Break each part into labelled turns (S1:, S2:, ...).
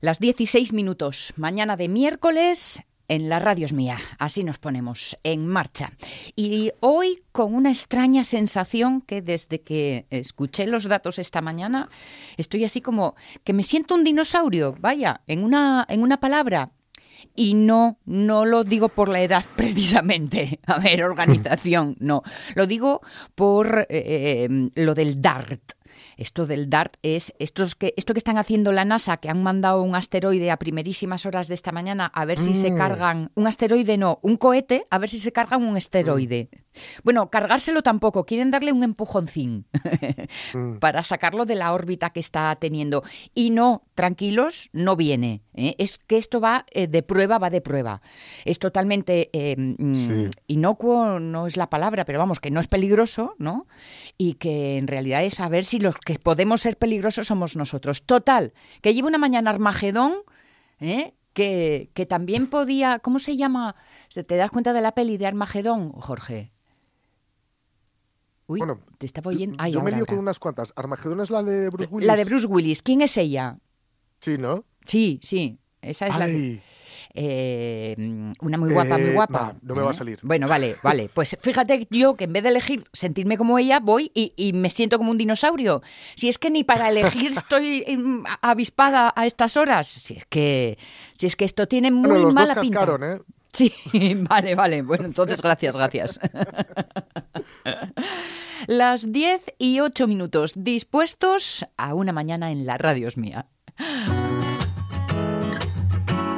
S1: Las 16 minutos, mañana de miércoles, en la radio es mía. Así nos ponemos en marcha. Y hoy con una extraña sensación que desde que escuché los datos esta mañana, estoy así como que me siento un dinosaurio, vaya, en una, en una palabra. Y no, no lo digo por la edad precisamente. A ver, organización, no. Lo digo por eh, eh, lo del DART. Esto del DART es estos que, esto que están haciendo la NASA, que han mandado un asteroide a primerísimas horas de esta mañana a ver si se
S2: Mm.
S1: cargan, un asteroide no, un cohete, a ver si se cargan un asteroide. Bueno, cargárselo tampoco, quieren darle un empujoncín
S2: Mm.
S1: para sacarlo de la órbita que está teniendo. Y no, tranquilos, no viene. ¿eh? Es que esto va eh, de prueba, va de prueba. Es totalmente eh, mm,
S2: Sí.
S1: inocuo, no es la palabra, pero vamos, que no es peligroso, ¿no? Y que en realidad es a ver si los que podemos ser peligrosos somos nosotros. Total, que lleva una mañana Armagedón, ¿eh? Que, que también podía. ¿Cómo se llama? ¿Se- ¿Te das cuenta de la peli de Armagedón, Jorge? Uy,
S2: Bueno,
S1: te estaba oyendo. Ay,
S2: Yo me
S1: ahora,
S2: lío con unas cuantas. ¿Armagedón es la de Bruce Willis?
S1: La de Bruce Willis. ¿Quién es ella?
S2: Sí, ¿no?
S1: Sí, sí. Esa es la. Eh, una muy guapa, muy
S2: Eh,
S1: guapa.
S2: no, no me va a salir.
S1: Bueno, vale, vale. Pues fíjate yo que en vez de elegir sentirme como ella, voy y, y me siento como un dinosaurio. Si es que ni para elegir estoy em, avispada a estas horas. Si es que, si es que esto tiene muy
S2: bueno, los
S1: mala
S2: dos
S1: pinta.
S2: ¿eh?
S1: Sí, vale, vale. Bueno, entonces gracias, gracias. Las 10 y 8 minutos, dispuestos a una mañana en la radio es mía.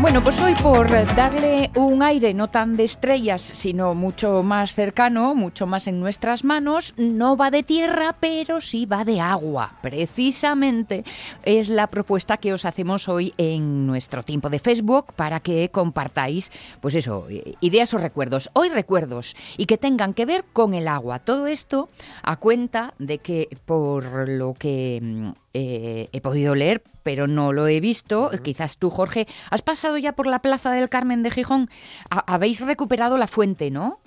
S1: Bueno, pues hoy por darle un aire no tan de estrellas, sino mucho más cercano, mucho más en nuestras manos, no va de tierra, pero sí va de agua. Precisamente es la propuesta que os hacemos hoy en nuestro tiempo de Facebook para que compartáis, pues eso, ideas o recuerdos. Hoy recuerdos y que tengan que ver con el agua. Todo esto a cuenta de que por lo que mm, eh, he podido leer, pero no lo he visto. Quizás tú, Jorge, has pasado ya por la Plaza del Carmen de Gijón. Ha- habéis recuperado la fuente, ¿no?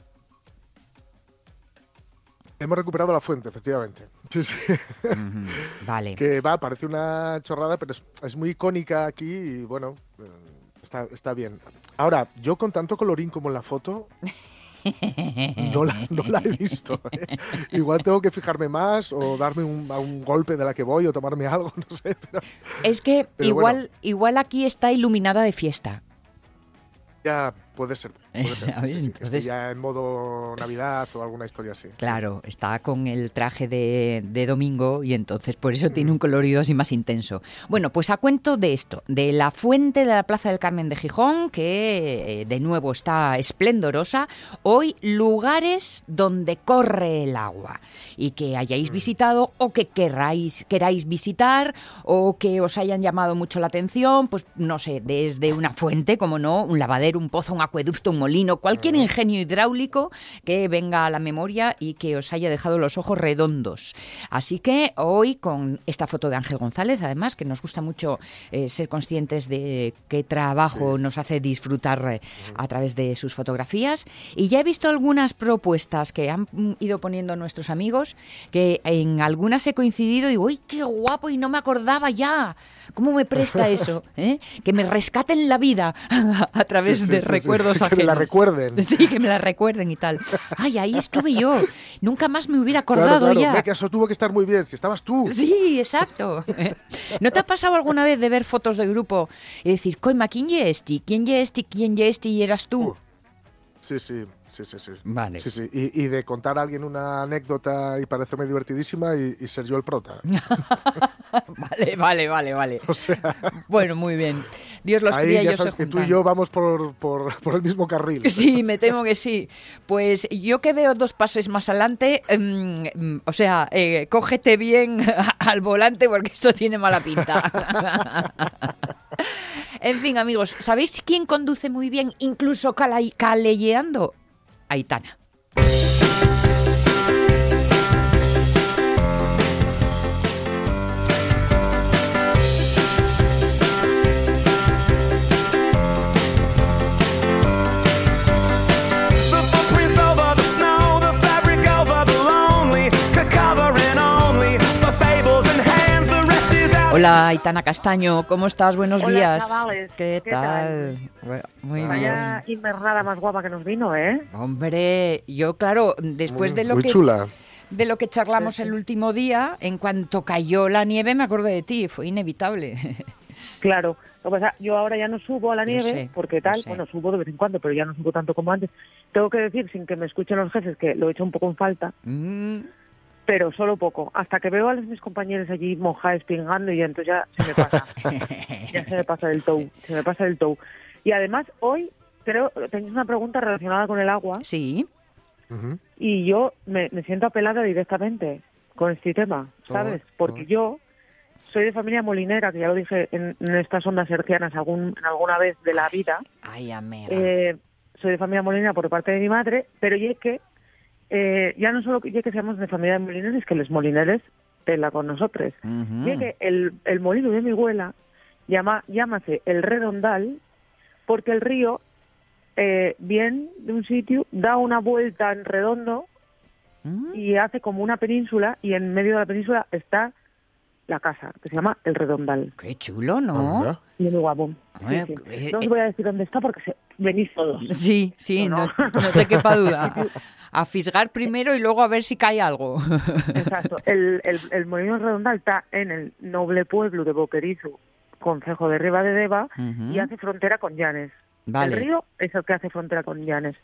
S2: Hemos recuperado la fuente, efectivamente. Sí, sí.
S1: Vale.
S2: que va, parece una chorrada, pero es, es muy icónica aquí y bueno, eh, está, está bien. Ahora, yo con tanto colorín como en la foto, no la, no la he visto. ¿eh? Igual tengo que fijarme más o darme un, a un golpe de la que voy o tomarme algo, no sé. Pero
S1: Es que igual,
S2: bueno.
S1: igual aquí está iluminada de fiesta.
S2: ya puede ser. Puede ser, sí, ya en modo Navidad o alguna historia así.
S1: Claro, está con el traje de, de domingo y entonces por eso tiene un colorido así más intenso. Bueno, pues a cuento de esto, de la fuente de la Plaza del Carmen de Gijón, que eh, de nuevo está esplendorosa. Hoy, lugares donde corre el agua y que hayáis visitado o que querráis, queráis visitar o que os hayan llamado mucho la atención, pues no sé, desde una fuente, como no, un lavadero, un pozo, un acueducto, un molino, cualquier ingenio hidráulico que venga a la memoria y que os haya dejado los ojos redondos. Así que hoy con esta foto de Ángel González, además, que nos gusta mucho eh, ser conscientes de qué trabajo nos hace disfrutar eh, a través de sus fotografías. Y ya he visto algunas propuestas que han mm, ido poniendo nuestros amigos, que en algunas he coincidido y digo, ¡uy, qué guapo! Y no me acordaba ya. ¿Cómo me presta eso? eh? Que me rescaten la vida a través
S2: Sí, sí,
S1: de
S2: sí,
S1: recuerdos
S2: Que me la
S1: ajenos.
S2: recuerden.
S1: Sí, que me la recuerden y tal. Ay, ahí estuve yo. Nunca más me hubiera
S2: Claro,
S1: acordado
S2: claro.
S1: ya.
S2: Ve que eso tuvo que estar muy bien. Si estabas tú.
S1: Sí, exacto. ¿No te ha pasado alguna vez de ver fotos de grupo y decir, coima, ¿quién ye este? ¿Quién ye este? ¿Quién ye este? Y eras tú.
S2: Uh, Sí, sí, sí, sí, sí.
S1: Vale.
S2: Sí, sí. Y, y de contar a alguien una anécdota y parecerme divertidísima y, y ser yo el prota.
S1: Vale, vale, vale, vale.
S2: O sea,
S1: Bueno, muy bien. Dios los
S2: ahí
S1: cría y ellos se
S2: sabes que tú y yo vamos por, por, por el mismo carril.
S1: Sí, me temo que sí. Pues yo que veo dos pases más adelante, mm, mm, o sea, eh, cógete bien al volante porque esto tiene mala pinta. en fin, amigos, ¿sabéis quién conduce muy bien, incluso cala-? Aitana. Hola, Aitana Castaño, ¿cómo estás? Buenos
S3: Hola,
S1: días.
S3: chavales,
S1: ¿Qué,
S3: ¿qué
S1: tal? Bueno, Muy
S3: Vaya invernada más guapa que nos vino, ¿eh?
S1: bien. Hombre, yo claro, después
S2: muy,
S1: de lo
S2: muy
S1: que
S2: chula.
S1: de lo que charlamos el último día, en cuanto cayó la nieve me acordé de ti, fue inevitable.
S3: Claro. Lo que pasa, yo ahora ya no subo a la nieve,
S1: sé,
S3: porque tal, bueno, subo de vez en cuando, pero ya no subo tanto como antes. Tengo que decir, sin que me escuchen los jefes, que lo he hecho un poco en falta,
S1: Mm,
S3: pero solo poco. Hasta que veo a los mis compañeros allí mojados, pingando, y entonces ya se me pasa. ya se me pasa del tou, se me pasa del tou. Y además, hoy, creo, tenéis una pregunta relacionada con el agua,
S1: sí,
S3: y yo me, me siento apelada directamente con este tema, ¿sabes?
S2: Oh,
S3: Porque
S2: oh.
S3: yo soy de familia molinera, que ya lo dije en, en estas ondas hercianas algún, en alguna vez de la vida.
S1: ay, amiga.
S3: Eh, soy de familia molinera por parte de mi madre, pero ya que eh, ya no solo que ya que seamos de familia de molineres, que los molineres pela con nosotros. Ya que el, el molino de mi abuela llama, llámase el Redondal porque el río, eh, bien de un sitio, da una vuelta en redondo
S1: Mm,
S3: y hace como una península y en medio de la península está la casa, que se llama El Redondal.
S1: Qué chulo, ¿no?
S2: Anda.
S3: Y es muy guapo.
S1: Bueno,
S3: sí.
S1: eh,
S3: No os voy a decir dónde está porque se... venís todos.
S1: Sí, sí, no,
S3: No,
S1: no te quepa duda. A fisgar primero y luego a ver si cae algo.
S3: Exacto. El, el, el Molino Redondal está en el noble pueblo de Boquerizo, concejo de Riva de Deva, y hace frontera con Llanes.
S1: Vale.
S3: El río es el que hace frontera con Llanes.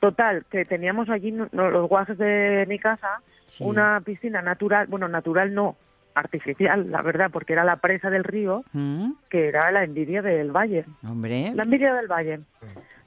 S3: Total, que teníamos allí los guajes de mi casa
S1: Sí.
S3: una piscina natural, bueno, natural no, artificial, la verdad, porque era la presa del río,
S1: Mm,
S3: que era la envidia del valle.
S1: Hombre,
S3: La envidia del valle.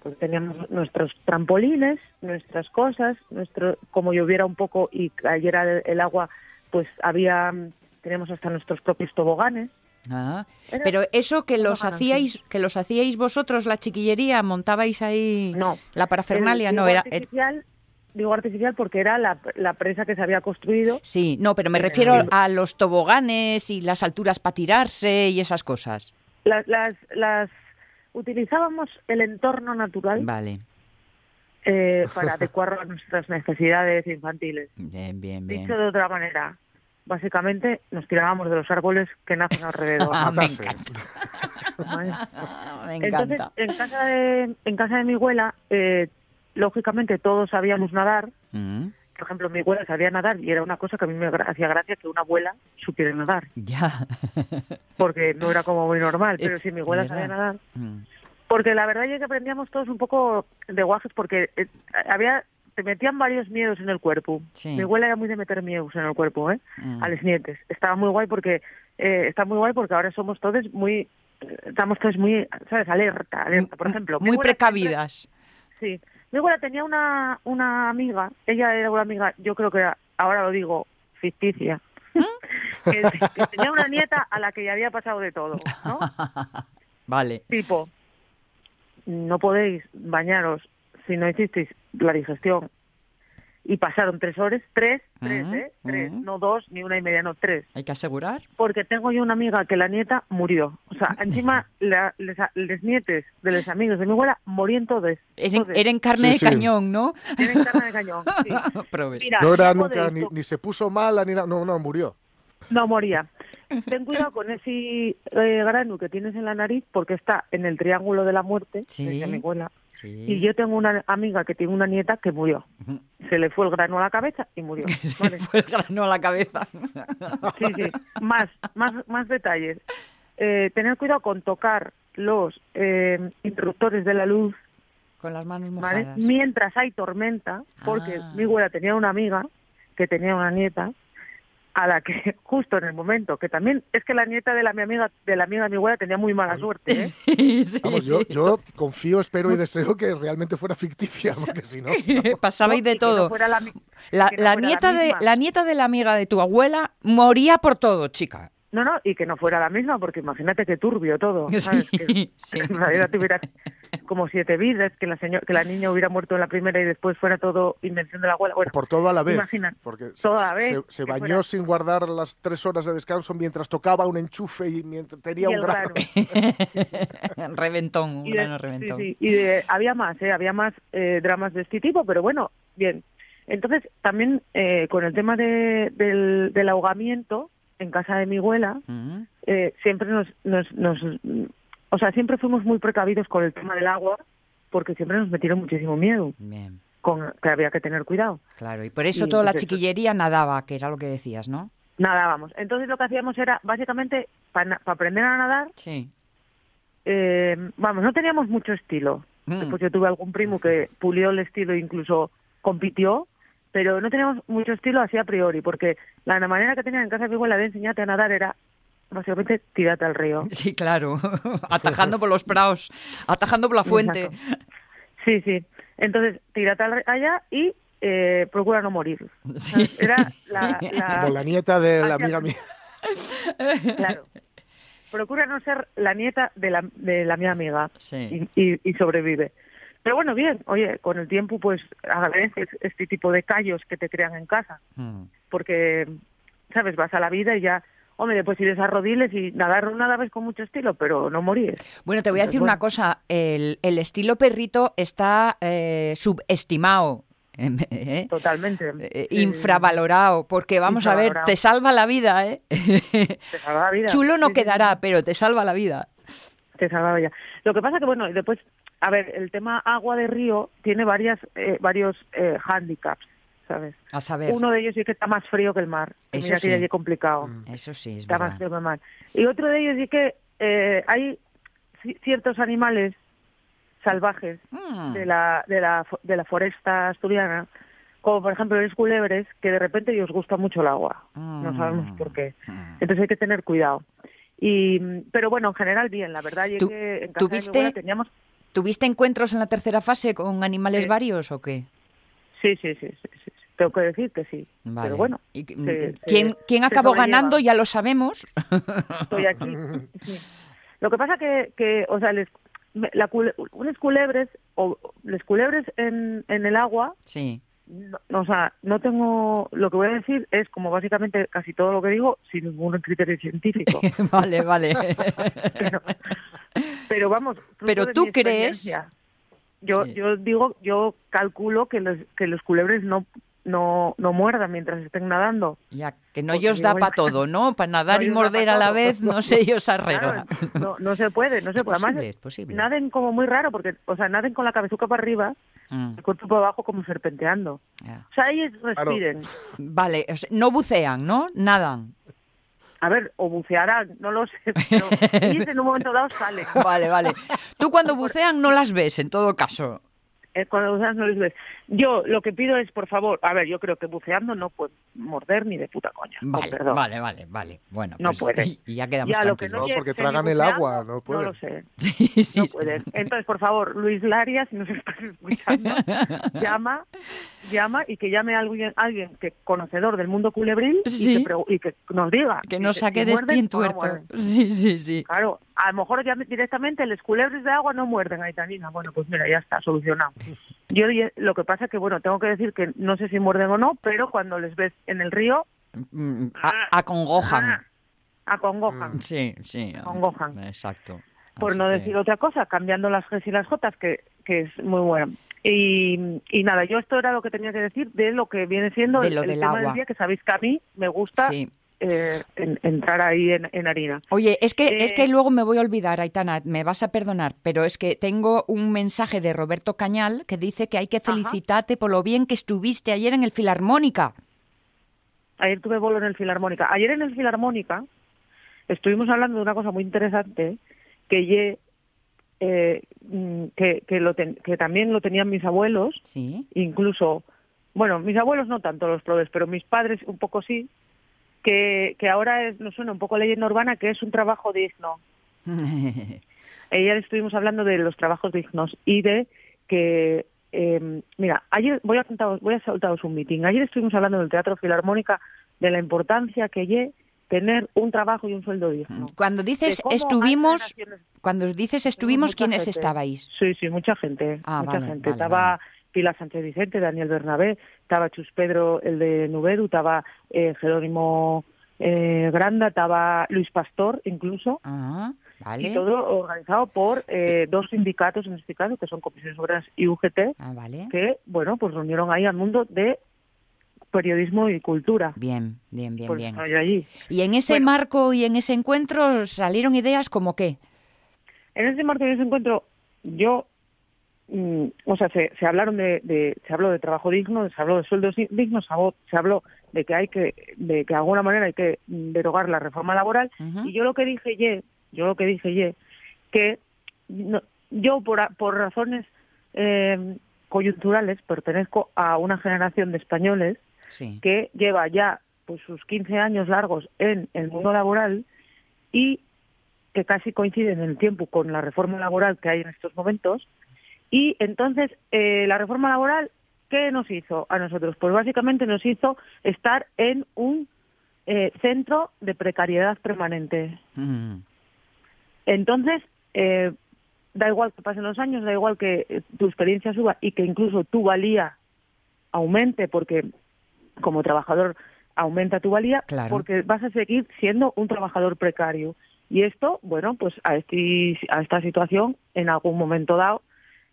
S3: Pues teníamos nuestros trampolines, nuestras cosas, nuestro como lloviera un poco y cayera el, el agua, pues había teníamos hasta nuestros propios toboganes.
S1: Ah, pero eso que los hacíais, que los hacíais vosotros la chiquillería, montabais ahí
S3: No.
S1: la parafernalia,
S3: El
S1: no era, er-
S3: artificial, digo artificial porque era la, la presa que se había construido.
S1: sí, no, pero me
S3: Era
S1: refiero a los toboganes y las alturas para tirarse y esas cosas.
S3: Las, las, las utilizábamos el entorno natural
S1: Vale,
S3: eh, para adecuarlo a nuestras necesidades infantiles.
S1: bien, bien, bien.
S3: Dicho de otra manera, básicamente nos tirábamos de los árboles que nacen alrededor.
S1: Ah, me encanta. Me
S3: Entonces,
S1: encanta.
S3: en casa de, en casa de mi abuela, eh, lógicamente todos sabíamos nadar.
S1: Mm,
S3: Por ejemplo, mi abuela sabía nadar y era una cosa que a mí me hacía gracia que una abuela supiera nadar,
S1: ya.
S3: porque no era como muy normal, pero
S1: Es
S3: si mi abuela sabía nadar.
S1: Mm,
S3: Porque la verdad es que aprendíamos todos un poco de guajes porque eh, había te metían varios miedos en el cuerpo.
S1: Sí.
S3: Mi abuela era muy de meter miedos en el cuerpo, ¿eh?
S1: Mm.
S3: A los nietes. Estaba muy guay porque eh, está muy guay porque ahora somos todos muy eh, estamos todos muy, ¿sabes? Alerta, alerta. Por ejemplo,
S1: Muy
S3: siempre-
S1: precavidas.
S3: Sí. Mi abuela tenía una, una amiga, ella era una amiga, yo creo que era- ahora lo digo, ficticia, que, que tenía una nieta a la que ya había pasado de todo, ¿no?
S1: Vale.
S3: Tipo, no podéis bañaros si no hicisteis la digestión. Y pasaron tres horas, tres, tres,
S1: Ujú,
S3: ¿eh? Tres,
S1: ujú.
S3: no dos, ni una y media, no, tres.
S1: Hay que asegurar.
S3: Porque tengo yo una amiga que la nieta murió. O sea, encima la, les, les nietes de los amigos de mi abuela morían todos.
S1: Eren,
S3: todos.
S1: eren carne
S2: Sí, sí.
S1: de cañón, ¿no?
S3: Tienen carne de cañón, sí. Mira,
S2: No era nunca, ni, ni se puso mala, ni nada. No, no, murió.
S3: No moría. Ten cuidado con ese eh, grano que tienes en la nariz porque está en el triángulo de la muerte,
S1: Sí.
S3: desde mi abuela.
S1: Sí.
S3: Y yo tengo una amiga que tiene una nieta que murió. Se le fue el grano a la cabeza y murió.
S1: Se
S3: Vale.
S1: fue el grano a la cabeza.
S3: Sí, sí. Más, más, más detalles. Eh, tener cuidado con tocar los eh, interruptores de la luz
S1: Con las manos
S3: ¿vale?
S1: mojadas.
S3: mientras hay tormenta, porque
S1: Ah.
S3: mi abuela tenía una amiga que tenía una nieta a la que justo en el momento que también es que la nieta de la mi amiga de la amiga de mi abuela tenía muy mala suerte ¿eh?
S1: Sí, sí,
S2: Vamos, yo,
S1: sí.
S2: yo confío, espero y deseo que realmente fuera ficticia, porque si no...
S1: Pasabais de
S3: no
S1: todo.
S3: la mi-
S1: La,
S3: que no
S1: la
S3: fuera la
S1: nieta de, la nieta de la amiga de tu abuela moría por todo, chica.
S3: No, no, y que no fuera la misma, porque imagínate qué turbio todo,
S1: Sí,
S3: ¿sabes? Que,
S1: sí.
S3: que en realidad tuviera como siete vidas, que la, señor, que la niña hubiera muerto en la primera y después fuera todo invención de la abuela. Bueno,
S2: Por todo a la vez.
S3: Imagina,
S2: porque se-
S3: todo a la vez,
S2: se, se bañó
S3: fuera-
S2: sin guardar las tres horas de descanso mientras tocaba un enchufe y mientras tenía
S3: y
S2: un grano.
S3: grano.
S1: reventón, un
S3: Y de-
S1: grano
S3: sí,
S1: reventón.
S3: sí, y de- había más, ¿eh? había más eh, dramas de este tipo, pero bueno, bien. Entonces, también eh, con el tema de- del, del ahogamiento, en casa de mi abuela,
S1: Mm.
S3: eh, siempre nos, nos, nos, o sea, siempre fuimos muy precavidos con el tema del agua, porque siempre nos metieron muchísimo miedo,
S1: Bien,
S3: con que había que tener cuidado.
S1: claro. Y por eso
S3: Y
S1: toda la chiquillería nadaba, que era lo que decías, ¿no?
S3: Nadábamos. Entonces lo que hacíamos era, básicamente, para aprender a nadar,
S1: Sí.
S3: eh, vamos, no teníamos mucho estilo.
S1: Mm.
S3: Después yo tuve algún primo que pulió el estilo e incluso compitió, pero no teníamos mucho estilo así a priori, porque la manera que tenían en casa de mi abuela de enseñarte a nadar era básicamente tirarte al río.
S1: Sí, claro. atajando por los praos, atajando por la fuente.
S3: Exacto. Sí, sí. Entonces, tírate al- allá y eh, procura no morir.
S1: Sí.
S3: Era la, la-
S2: Como la nieta de la amiga mía.
S3: claro. Procura no ser la nieta de la, de la mi amiga
S1: Sí.
S3: y, y- y sobrevive. Pero bueno, bien, oye, con el tiempo pues agradeces este tipo de callos que te crean en casa,
S1: Mm.
S3: porque, ¿sabes? Vas a la vida y ya, hombre, después irés a rodiles y nadar una vez con mucho estilo, pero no morir.
S1: Bueno, te voy a decir
S3: Bueno.
S1: una cosa. El, el estilo perrito está eh, subestimado. ¿eh?
S3: Totalmente.
S1: Eh, infravalorado, porque vamos a ver, te salva la vida, ¿eh?
S3: Te salva la vida.
S1: Chulo no
S3: Sí, sí, sí.
S1: quedará, pero te salva la vida.
S3: te salvaba ya. Lo que pasa que, bueno, y después, a ver, el tema agua de río tiene varias, eh, varios handicaps, ¿sabes?
S1: A saber,
S3: Uno de ellos sí que está más frío que el mar.
S1: Eso
S3: Mira
S1: sí.
S3: que es complicado.
S1: eso sí, es
S3: Está más frío que el mar. Y otro de ellos sí que eh, hay ci- ciertos animales salvajes
S1: Mm.
S3: de la, de la, de la foresta asturiana, como por ejemplo los culebres, que de repente les gusta mucho el agua. No sabemos
S1: Mm.
S3: por qué.
S1: Mm.
S3: Entonces hay que tener cuidado. Y, pero bueno, en general bien, la verdad.
S1: ¿Tú-
S3: Llegué en de
S1: tuviste-
S3: teníamos
S1: ¿Tuviste encuentros en la tercera fase con animales
S3: Sí.
S1: varios o qué?
S3: Sí, sí, sí. Tengo que decir que sí.
S1: Vale.
S3: Pero bueno,
S1: ¿Y qu-
S3: se-
S1: ¿Quién,
S3: se-
S1: quién
S3: se
S1: acabó ganando? Ya lo sabemos.
S3: Estoy aquí. sí. Lo que pasa que, que o sea, les, la, unos culebres, o les culebres en, en el agua,
S1: Sí.
S3: no, o sea, no tengo, lo que voy a decir es como básicamente casi todo lo que digo sin ningún criterio científico.
S1: vale, vale.
S3: pero, pero vamos,
S1: Pero tú crees-.
S3: Yo,
S1: Sí.
S3: yo digo, yo calculo que los, que los culebres no, no, no muerdan mientras estén nadando.
S1: ya, que no
S3: Porque
S1: os da para todo, ¿no? Para nadar
S3: No
S1: y
S3: ellos
S1: morder a la
S3: todo.
S1: vez, no sé, ellos arregla.
S3: Claro, no, no se puede, no se
S1: Es
S3: puede. Además,
S1: posible, es posible.
S3: naden como muy raro, porque, o sea, naden con la cabezuca para arriba,
S1: Mm,
S3: el cuerpo para abajo como serpenteando.
S1: ya.
S3: O sea, ellos respiren.
S1: Vale, o sea, no bucean, ¿no? Nadan.
S3: A ver, o bucearán, no lo sé, pero ellos en un momento dado salen.
S1: Vale, vale. Tú cuando bucean no las ves, en todo caso.
S3: Eh, cuando bucean no les ves. Yo lo que pido es, por favor, a ver, yo creo que buceando no puede morder ni de puta coña. con
S1: Vale,
S3: perdón.
S1: vale, vale, vale. Bueno,
S3: No
S1: pues,
S3: puede.
S1: y- y ya quedamos
S3: Ya, lo que.
S2: No,
S3: lle-
S2: porque tragan el agua, no pueden.
S3: lo sé.
S1: Sí, sí,
S3: no
S1: sí.
S3: pueden. Entonces, por favor, Luis Larias, si nos estás escuchando, llama, llama y que llame a alguien, alguien que conocedor del mundo culebril
S1: Sí.
S3: y, que, y que nos diga.
S1: Que nos saque
S3: si
S1: de este
S3: o no
S1: entuerto.
S3: muerden.
S1: Sí, sí, sí.
S3: Claro, a lo mejor ya directamente los culebres de agua no muerden a Itanina. Bueno, pues mira, ya está, solucionado. Yo lo que pasa que, bueno, tengo que decir que no sé si muerden o no, pero cuando les ves en el río,
S1: Mm, a- acongojan.
S3: ah, acongojan.
S1: Sí, sí.
S3: Acongojan.
S1: Exacto.
S3: por
S1: Así
S3: no
S1: que-
S3: decir otra cosa, cambiando las Gs y las J, que, que es muy bueno. Y, y nada, yo esto era lo que tenía que decir de lo que viene siendo
S1: De
S3: el,
S1: lo
S3: el
S1: del
S3: tema
S1: agua.
S3: del día, que sabéis que a mí me gusta
S1: Sí.
S3: Eh, en- entrar ahí en, en harina.
S1: Oye, es que, es
S3: Eh,
S1: que luego me voy a olvidar, Aitana, me vas a perdonar, pero es que tengo un mensaje de Roberto Cañal que dice que hay que felicitarte por lo bien que estuviste ayer en el Filarmónica.
S3: Ayer tuve bolo en el Filarmónica. Ayer en el Filarmónica estuvimos hablando de una cosa muy interesante que ye, eh, mm, que, que, lo ten- que también lo tenían mis abuelos,
S1: Sí.
S3: incluso, bueno, mis abuelos no tanto los probes, pero mis padres un poco sí, que, que ahora es, nos suena un poco leyenda urbana, que es un trabajo digno. Ayer estuvimos hablando de los trabajos dignos y de que, eh, mira, ayer voy a contaros, voy a soltaros un meeting. Ayer estuvimos hablando del Teatro Filarmónica de la importancia que lle tener un trabajo y un sueldo digno.
S1: Cuando dices estuvimos, cuando dices estuvimos, ¿quiénes
S3: gente.
S1: estabais?
S3: Sí, sí, mucha gente.
S1: Ah,
S3: mucha
S1: vale,
S3: gente.
S1: vale,
S3: estaba
S1: vale.
S3: Pilar Sánchez Vicente, Daniel Bernabé, estaba Chus Pedro, el de Nubedu, estaba eh, Jerónimo eh, Granda, estaba Luis Pastor, incluso.
S1: Ah,
S3: Y
S1: vale.
S3: todo organizado por eh, dos sindicatos, en este caso, que son Comisiones Obreras y UGT,
S1: Ah, vale.
S3: que, bueno, pues reunieron ahí al mundo de periodismo y cultura.
S1: Bien, bien, bien,
S3: Por
S1: bien.
S3: allí.
S1: Y en ese
S3: Bueno.
S1: marco y en ese encuentro salieron ideas como qué.
S3: En ese marco de ese encuentro, yo, mm, o sea, se, se hablaron de, de- se habló de trabajo digno, se habló de sueldos di- dignos, se habló, de que hay que, de que de alguna manera hay que derogar la reforma laboral. Y yo lo que dije ye, yo lo que dije ye, que no- yo por, por razones eh, coyunturales pertenezco a una generación de españoles
S1: Sí.
S3: que lleva ya pues sus 15 años largos en el mundo laboral y que casi coinciden en el tiempo con la reforma laboral que hay en estos momentos. Y entonces, eh, la reforma laboral, ¿qué nos hizo a nosotros? Pues básicamente nos hizo estar en un eh, centro de precariedad permanente.
S1: Mm.
S3: Entonces, eh, da igual que pasen los años, da igual que eh, tu experiencia suba y que incluso tu valía aumente, porque como trabajador aumenta tu valía,
S1: Claro.
S3: porque vas a seguir siendo un trabajador precario. Y esto, bueno, pues a, este- a esta situación, en algún momento dado,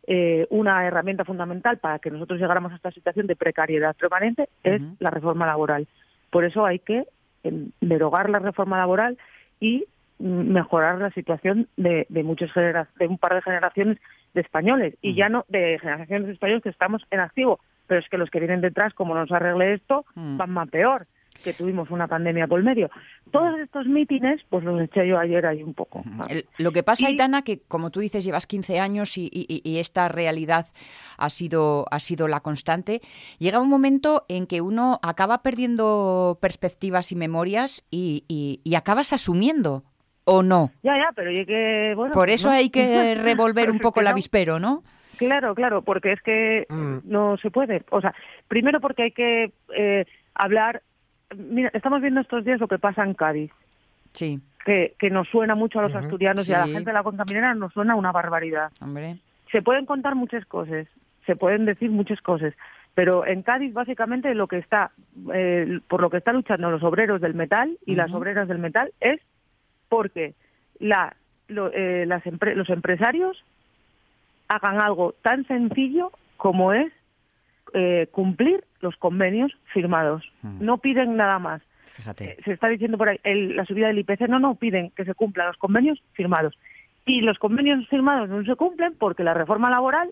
S3: eh, una herramienta fundamental para que nosotros llegáramos a esta situación de precariedad permanente es la reforma laboral. Por eso hay que em, derogar la reforma laboral y mm, mejorar la situación de, de muchas genera- de un par de generaciones de españoles y ya no de generaciones de españoles que estamos en activo, pero es que los que vienen detrás, como nos arregle esto,
S1: Mm.
S3: van más peor, que tuvimos una pandemia por medio. Todos estos mítines, pues los eché yo ayer ahí un poco.
S1: El- lo que pasa,
S3: Y-
S1: Aitana, que como tú dices, llevas 15 años y, y- y esta realidad ha sido, ha sido la constante, llega un momento en que uno acaba perdiendo perspectivas y memorias y, y- y acabas asumiendo, ¿o no?
S3: Ya, ya, pero llegué, bueno...
S1: Por eso
S3: no.
S1: hay que revolver un poco
S3: que
S1: el
S3: no.
S1: avispero, ¿no?
S3: Claro, claro, porque es que
S2: Mm.
S3: no se puede. O sea, primero porque hay que eh, hablar. Mira, estamos viendo estos días lo que pasa en Cádiz,
S1: Sí,
S3: que, que nos suena mucho a los asturianos y a la gente de la cuenca minera nos suena una barbaridad.
S1: hombre.
S3: Se pueden contar muchas cosas, se pueden decir muchas cosas, pero en Cádiz básicamente lo que está, eh, por lo que están luchando los obreros del metal y las obreras del metal es porque la, lo- eh, las empre- los empresarios hagan algo tan sencillo como es eh, cumplir los convenios firmados.
S1: Mm.
S3: No piden nada más.
S1: Fíjate.
S3: Eh, se está diciendo por ahí el- la subida del IPC, no, no, piden que se cumplan los convenios firmados. Y los convenios firmados no se cumplen porque la reforma laboral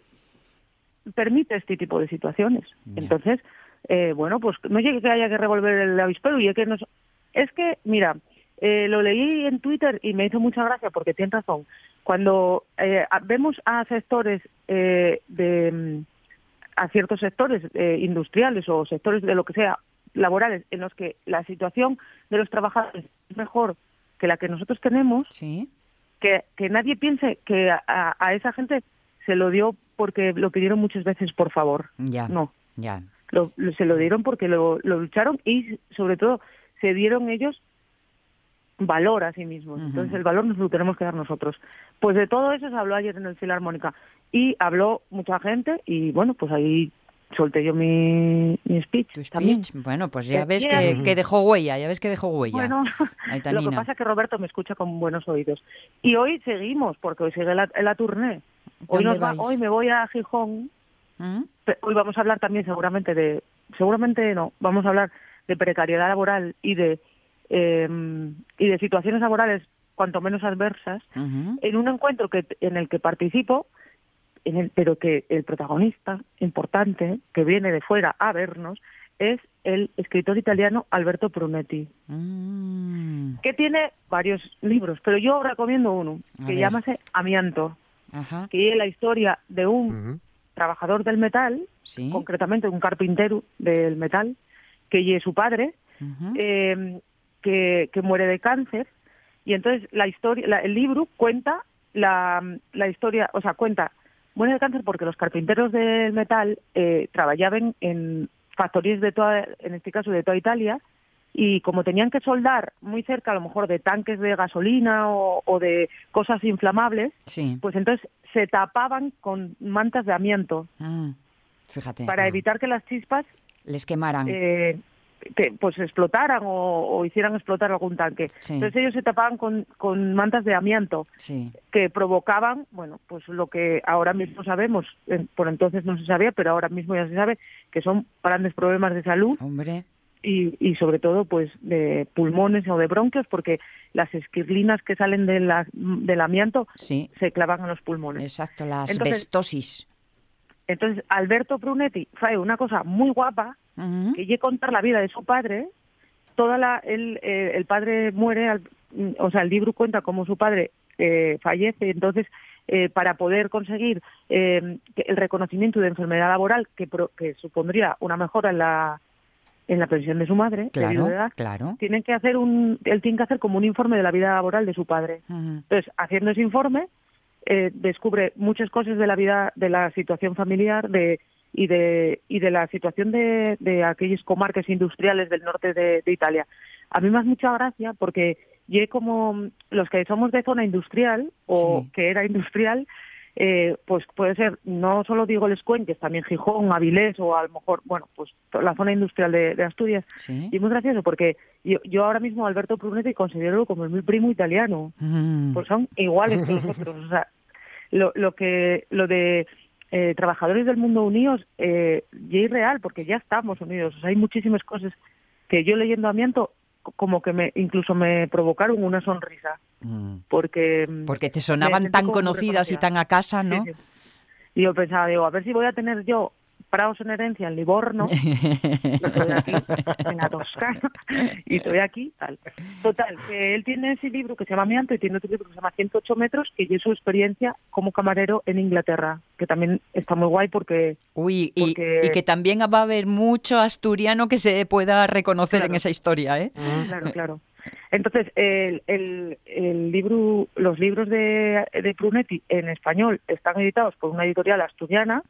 S3: permite este tipo de situaciones. Entonces, eh, bueno, pues no llegue que haya que revolver el avispero y es que nos... Es que, mira, eh, lo leí en Twitter y me hizo mucha gracia porque tienes razón. Cuando eh, vemos a sectores eh, de... a ciertos sectores eh, industriales o sectores de lo que sea laborales en los que la situación de los trabajadores es mejor que la que nosotros tenemos,
S1: Sí,
S3: que, que nadie piense que a, a esa gente se lo dio porque lo pidieron muchas veces por favor.
S1: ya.
S3: No,
S1: Ya.
S3: lo- lo- se lo dieron porque lo, lo lucharon y sobre todo se dieron ellos valor a sí mismos. Entonces el valor nos lo tenemos que dar nosotros. Pues de todo eso se habló ayer en el Filarmónica y habló mucha gente y bueno, pues ahí solté yo mi, mi speech.
S1: Tu
S3: también.
S1: speech, bueno, pues ya ves
S3: yeah.
S1: que, que dejó huella, ya ves que dejó huella.
S3: Bueno, lo que pasa es que Roberto me escucha con buenos oídos. Y hoy seguimos, porque hoy sigue la, la tournée. Hoy,
S1: ¿Dónde
S3: nos va- hoy me voy a Gijón.
S1: ¿Mm?
S3: Hoy vamos a hablar también seguramente de, seguramente no, vamos a hablar de precariedad laboral y de eh, y de situaciones laborales cuanto menos adversas en un encuentro que en el que participo, en el, pero que el protagonista importante que viene de fuera a vernos es el escritor italiano Alberto Prunetti,
S1: Mm.
S3: que tiene varios libros, pero yo recomiendo uno
S1: A
S3: que
S1: ver.
S3: llámase Amianto,
S1: Ajá,
S3: que es la historia de un trabajador del metal,
S1: sí.
S3: concretamente un carpintero del metal, que es su padre, eh, que, que muere de cáncer y entonces la historia la- el libro cuenta la, la historia o sea cuenta muere de cáncer porque los carpinteros del metal eh, trabajaban en factorías de toda en este caso de toda Italia y como tenían que soldar muy cerca a lo mejor de tanques de gasolina o, o de cosas inflamables
S1: Sí.
S3: pues entonces se tapaban con mantas de amianto
S1: Mm. Fíjate.
S3: para evitar que las chispas
S1: Les quemaran.
S3: eh, que pues explotaran o, hicieran explotar algún tanque. Entonces ellos se tapaban con, con mantas de amianto que provocaban, bueno, pues lo que ahora mismo sabemos, por entonces no se sabía, pero ahora mismo ya se sabe, que son grandes problemas de salud.
S1: Hombre.
S3: Y, y sobre todo pues de pulmones o de bronquios porque las esquirlinas que salen de la, del amianto se clavan en los pulmones.
S1: Exacto, la asbestosis.
S3: Entonces, Alberto Brunetti fue una cosa muy guapa, que lle contar la vida de su padre, toda la, el, eh, el padre muere, o sea, el libro cuenta cómo su padre eh, fallece, entonces eh, para poder conseguir el reconocimiento de enfermedad laboral que, que supondría una mejora en la en la pensión de su madre,
S1: claro, claro.
S3: tienen que hacer un, él tiene que hacer como un informe de la vida laboral de su padre. Entonces, haciendo ese informe, descubre muchas cosas de la vida, de la situación familiar, de y de, y de la situación de, de aquellos comarques industriales del norte de, Italia. A mí me hace mucha gracia porque yo como los que somos de zona industrial o que era industrial, eh, pues puede ser, no solo digo el Escuenques, también Gijón, Avilés o a lo mejor, bueno, pues la zona industrial de, Asturias. Y es muy gracioso porque yo, yo ahora mismo Alberto Prunetti considero como mi primo italiano, mm. pues son iguales que nosotros. O sea, lo, lo que, lo de eh, trabajadores del mundo unidos eh, ya es real porque ya estamos unidos. hay muchísimas cosas que yo leyendo Amianto como que me incluso me provocaron una sonrisa mm. porque
S1: porque te sonaban tan conocidas y tan a casa, ¿no?
S3: Y yo pensaba, digo, a ver si voy a tener yo prados en herencia en Livorno, estoy aquí en la Toscana, y estoy aquí, tal. Total, que él tiene ese libro que se llama Mianto y tiene otro libro que se llama 108 metros, que es su experiencia como camarero en Inglaterra, que también está muy guay porque...
S1: Uy, Y, que también va a haber mucho asturiano que se pueda reconocer en esa historia, ¿eh?
S3: Claro, claro. Entonces, el, el, libro, los libros de, de, Prunetti en español están editados por una editorial asturiana,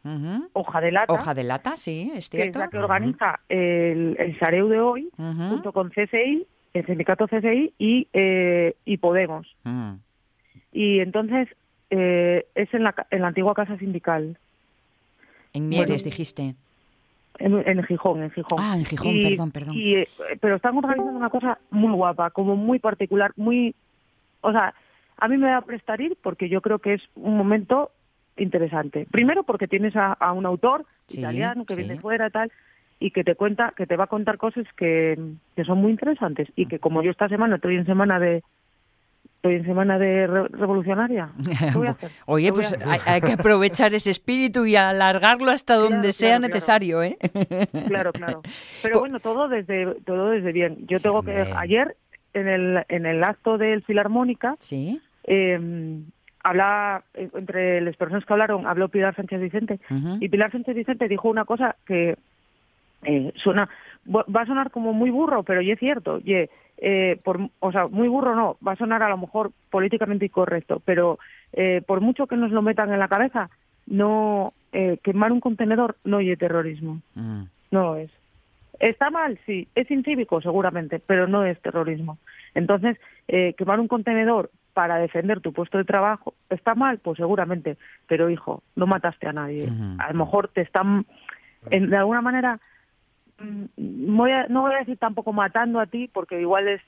S3: Hoja de Lata.
S1: Hoja de Lata, sí, es cierto.
S3: Que es la que organiza el, el Sareu de hoy, junto con CSI, el sindicato CSI y, eh, y Podemos. Mm. Y entonces, eh, es en la, en la antigua casa sindical.
S1: En Mieres, dijiste.
S3: En, Gijón, en Gijón.
S1: Ah, en Gijón, perdón, perdón.
S3: Eh, pero están organizando una cosa muy guapa, como muy particular, muy... O sea, a mí me va a prestar ir porque yo creo que es un momento interesante. Primero porque tienes a, un autor italiano que viene fuera tal y que te cuenta, que te va a contar cosas que, que son muy interesantes y que como yo esta semana estoy en semana de, Estoy en semana de revolucionaria.
S1: Oye, pues hay, que aprovechar ese espíritu y alargarlo hasta donde sea necesario,
S3: ¿eh? Claro, claro. Pero bueno, todo desde todo desde bien. Yo tengo que ayer en el en el acto del Filarmónica,
S1: sí.
S3: Eh, habla entre las personas que hablaron, habló Pilar Sánchez Vicente y Pilar Sánchez Vicente dijo una cosa que eh, suena va a sonar como muy burro, pero y es cierto, y eh, por, o sea, muy burro no, va a sonar a lo mejor políticamente incorrecto, pero eh, por mucho que nos lo metan en la cabeza, no eh, quemar un contenedor no es terrorismo, mm. no es. Está mal, sí, es incívico seguramente, pero no es terrorismo. Entonces, quemar un contenedor para defender tu puesto de trabajo está mal, pues seguramente, pero hijo, no mataste a nadie. A lo mejor te están, de alguna manera, Mm, voy no voy a decir tampoco matando a ti, porque igual es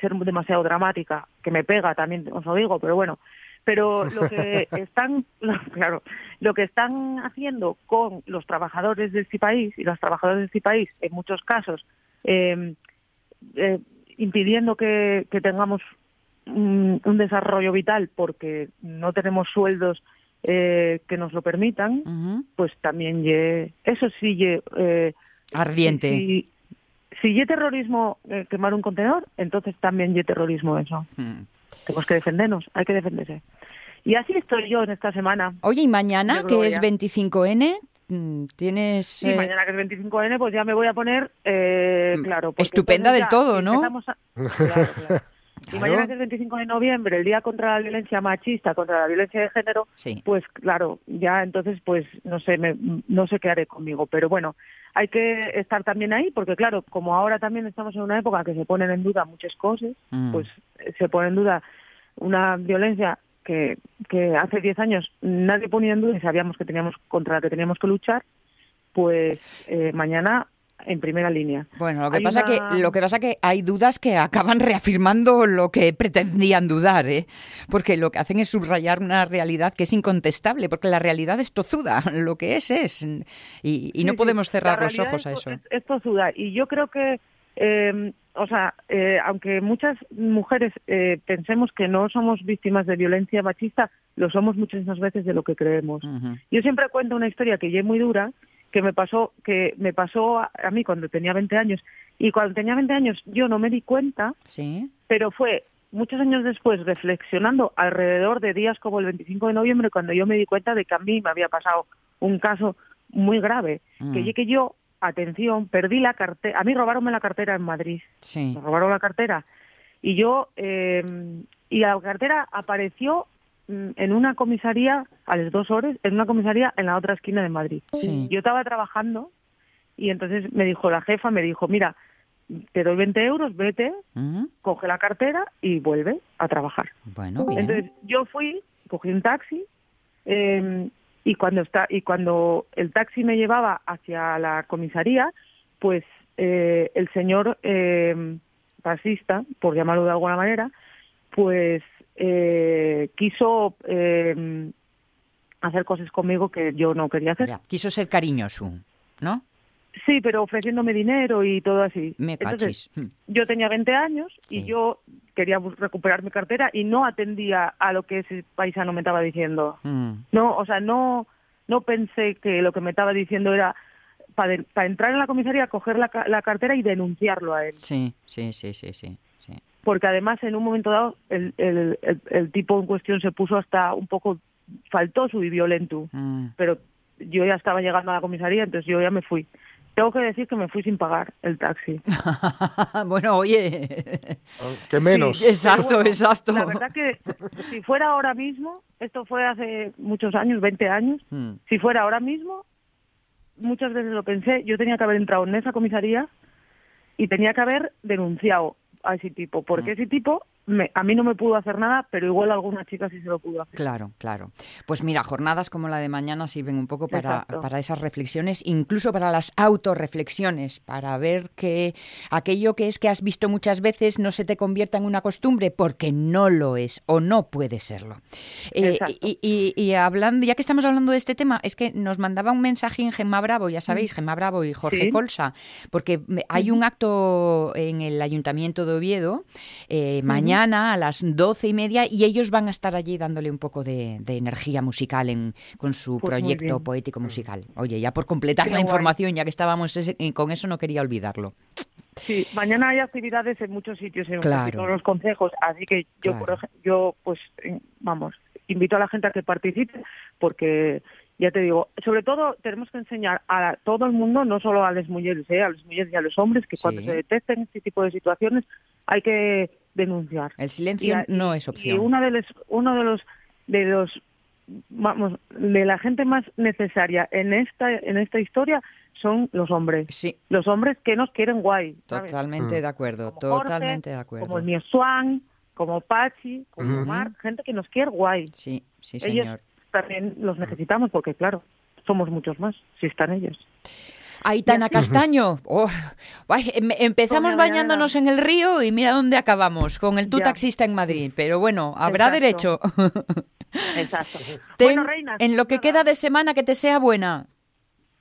S3: ser demasiado dramática, que me pega también, os lo digo, pero bueno. Pero lo que están, claro, lo que están haciendo con los trabajadores de este país y las trabajadoras de este país, en muchos casos, em, eh, impidiendo que, tengamos un, desarrollo vital porque no tenemos sueldos eh, que nos lo permitan, pues también eso sí eh,
S1: Ardiente.
S3: Si, si ye terrorismo eh, quemar un contenedor, entonces también ye terrorismo eso. Hmm. Tenemos que defendernos, hay que defenderse. Y así estoy yo en esta semana.
S1: Oye, ¿y mañana, que es 25N? Mm, ¿Tienes...?
S3: Sí, eh, mañana que es 25N, pues ya me voy a poner, eh, mm, claro...
S1: Estupenda del todo, ¿no?
S3: Y mañana que es el 25 de noviembre, el Día contra la Violencia Machista, contra la Violencia de Género, pues claro, ya entonces pues no sé, me, no sé qué haré conmigo. Pero bueno, hay que estar también ahí porque claro, como ahora también estamos en una época que se ponen en duda muchas cosas, mm. pues se pone en duda una violencia que, que hace 10 años nadie ponía en duda y sabíamos que teníamos contra la que teníamos que luchar, pues eh, mañana en primera línea.
S1: Bueno, lo que
S3: Hay
S1: pasa
S3: una-
S1: que lo que pasa que hay dudas que acaban reafirmando lo que pretendían dudar, ¿eh? Porque lo que hacen es subrayar una realidad que es incontestable, porque la realidad es tozuda, lo que es es y, y no
S3: Sí, sí,
S1: podemos cerrar
S3: la
S1: los ojos a
S3: es-
S1: eso.
S3: Es, es tozuda. Y yo creo que, eh, o sea, eh, aunque muchas mujeres eh, pensemos que no somos víctimas de violencia machista, lo somos muchas más veces de lo que creemos.
S1: Ujú.
S3: Yo siempre cuento una historia que ya es muy dura, que me pasó, que me pasó a, a mí cuando tenía 20 años. Y cuando tenía 20 años yo no me di cuenta,
S1: Sí.
S3: pero fue muchos años después, reflexionando alrededor de días como el 25 de noviembre, cuando yo me di cuenta de que a mí me había pasado un caso muy grave,
S1: Mm.
S3: que, que yo, atención, perdí la cartera, a mí robaronme la cartera en Madrid,
S1: Sí.
S3: me robaron la cartera, y yo, eh, y la cartera apareció en una comisaría a las dos horas, en una comisaría en la otra esquina de Madrid.
S1: Sí.
S3: Yo estaba trabajando y entonces me dijo la jefa, me dijo, mira, te doy 20 euros, vete,
S1: Ujú.
S3: coge la cartera y vuelve a trabajar.
S1: Bueno, bien.
S3: Entonces yo fui, cogí un taxi eh, y cuando está y cuando el taxi me llevaba hacia la comisaría, pues eh, el señor eh, taxista, por llamarlo de alguna manera, pues eh, quiso eh, hacer cosas conmigo que yo no quería hacer.
S1: Ya, Quiso ser cariñoso, ¿no?
S3: Sí, pero ofreciéndome dinero y todo así.
S1: Me
S3: Entonces,
S1: cachis. Mm.
S3: yo tenía 20 años
S1: Sí.
S3: y yo quería recuperar mi cartera y no atendía a lo que ese paisano me estaba diciendo.
S1: Mm.
S3: No, o sea, no, no pensé que lo que me estaba diciendo era para entrar en la comisaría, coger la, la cartera y denunciarlo a él.
S1: Sí, sí, sí, sí, sí, sí.
S3: Porque además, en un momento dado, el, el, el, el tipo en cuestión se puso hasta un poco faltoso y violento.
S1: Mm.
S3: Pero yo ya estaba llegando a la comisaría, entonces yo ya me fui. Tengo que decir que me fui sin pagar el taxi.
S1: bueno, oye.
S2: Que menos.
S1: Sí, Exacto,
S3: bueno,
S1: exacto.
S3: La verdad que si fuera ahora mismo, esto fue hace muchos años, 20 años,
S1: Mm.
S3: si fuera ahora mismo, muchas veces lo pensé, yo tenía que haber entrado en esa comisaría y tenía que haber denunciado a ese tipo, porque
S1: Mm.
S3: ese tipo me- a mí no me pudo hacer nada, pero igual a alguna chica sí se lo pudo hacer.
S1: Claro, claro. Pues mira, jornadas como la de mañana sirven un poco para, para esas reflexiones, incluso para las autorreflexiones, para ver que aquello que es que has visto muchas veces no se te convierta en una costumbre, porque no lo es o no puede serlo. Eh, y, y- y hablando, ya que estamos hablando de este tema, es que nos mandaba un mensaje en Gemma Bravo, ya sabéis, Gemma Bravo y Jorge
S3: Mm. Sí.
S1: Colsa, porque hay un acto en el Ayuntamiento de Oviedo eh, mañana a las doce y media y ellos van a estar allí dándole un poco de, de energía musical en, con su
S3: Pues
S1: proyecto poético musical. Oye, ya por completar
S3: Qué
S1: la
S3: guay.
S1: información, ya que estábamos ese- eh, con eso, no quería olvidarlo.
S3: Sí, mañana hay actividades en muchos sitios, en
S1: Claro.
S3: casi todos los consejos, así que yo,
S1: Claro.
S3: por ej- yo pues, eh, vamos, invito a la gente a que participe, porque ya te digo, sobre todo tenemos que enseñar a todo el mundo, no solo a las mujeres, eh, a las mujeres y a los hombres, que cuando se detecten este tipo de situaciones hay que denunciar.
S1: El silencio no es
S3: Y
S1: opción.
S3: uno de los, uno de los, de los, vamos, de la gente más necesaria en esta, en esta historia son los hombres.
S1: Sí,
S3: Los hombres que nos quieren guay. ¿sabes?
S1: totalmente de acuerdo,
S3: Como Jorge,
S1: totalmente de acuerdo.
S3: Como el mío Swan, como Pachi, como
S2: Ujú.
S3: Omar, gente que nos quiere guay.
S1: Sí, sí,
S3: Ellos
S1: señor.
S3: también los necesitamos porque, claro, somos muchos más si están ellos.
S1: Aitana Castaño, oh, ay, em- empezamos bañándonos en el río y mira dónde acabamos, con el tú
S3: Ya.
S1: taxista en Madrid. Pero bueno, habrá
S3: Exacto.
S1: derecho.
S3: Exacto.
S1: Ten-
S3: bueno,
S1: en lo que
S3: nada.
S1: queda de semana que te sea buena.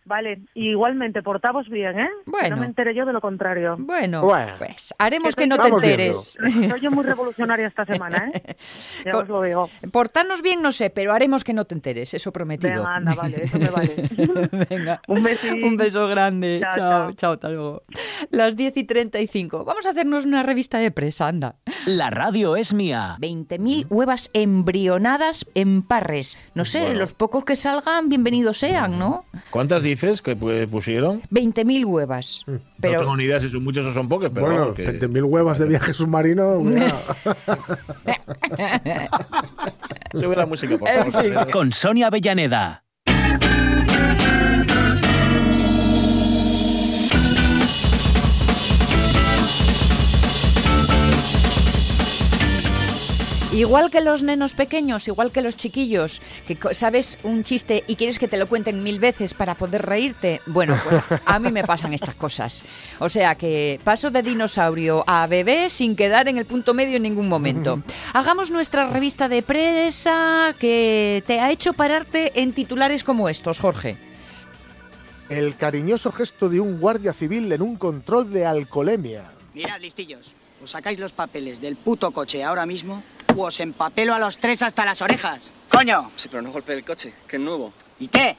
S3: Vale, igualmente, portamos bien, ¿eh? Que
S1: Bueno.
S3: no me enteré yo de lo contrario.
S1: Bueno,
S2: Bueno.
S1: pues haremos
S3: Que
S1: que no te
S2: viendo.
S1: enteres.
S3: Soy yo muy revolucionaria esta semana, ¿eh? Ya os lo digo.
S1: Portarnos bien no sé, pero haremos que no te enteres, eso prometido.
S3: Venga, anda, vale, eso me vale.
S1: Venga.
S3: Un
S1: beso grande.
S3: Chao,
S1: Chao,
S3: chao.
S1: chao, hasta luego. Las 10 y 35. Vamos a hacernos una revista de presa, anda.
S4: La radio es mía.
S1: 20.000 huevas embrionadas en parres. No sé,
S5: Bueno.
S1: los pocos que salgan, bienvenidos sean, ¿no?
S5: ¿Cuántas dices que pu- pusieron?
S1: 20.000 huevas.
S5: no
S1: Pero
S5: tengo ni idea si son muchos o son pocos, pero
S2: bueno,
S5: vamos, que-
S2: 20.000 huevas de viaje submarino.
S5: sube la música, por
S1: En
S5: favor.
S1: fin.
S4: Con Sonia Avellaneda.
S1: Igual que los nenos pequeños, igual que los chiquillos, que sabes un chiste y quieres que te lo cuenten mil veces para poder reírte. Bueno, pues a mí me pasan estas cosas. O sea que paso de dinosaurio a bebé sin quedar en el punto medio en ningún momento. Hagamos nuestra revista de presa que te ha hecho pararte en titulares como estos, Jorge.
S2: El cariñoso gesto de un guardia civil en un control de alcoholemia.
S6: Mirad, listillos, os sacáis los papeles del puto coche ahora mismo o os empapelo a los tres hasta las orejas. ¡Coño!
S7: Sí, pero no golpee el coche, que es nuevo.
S6: ¿Y qué?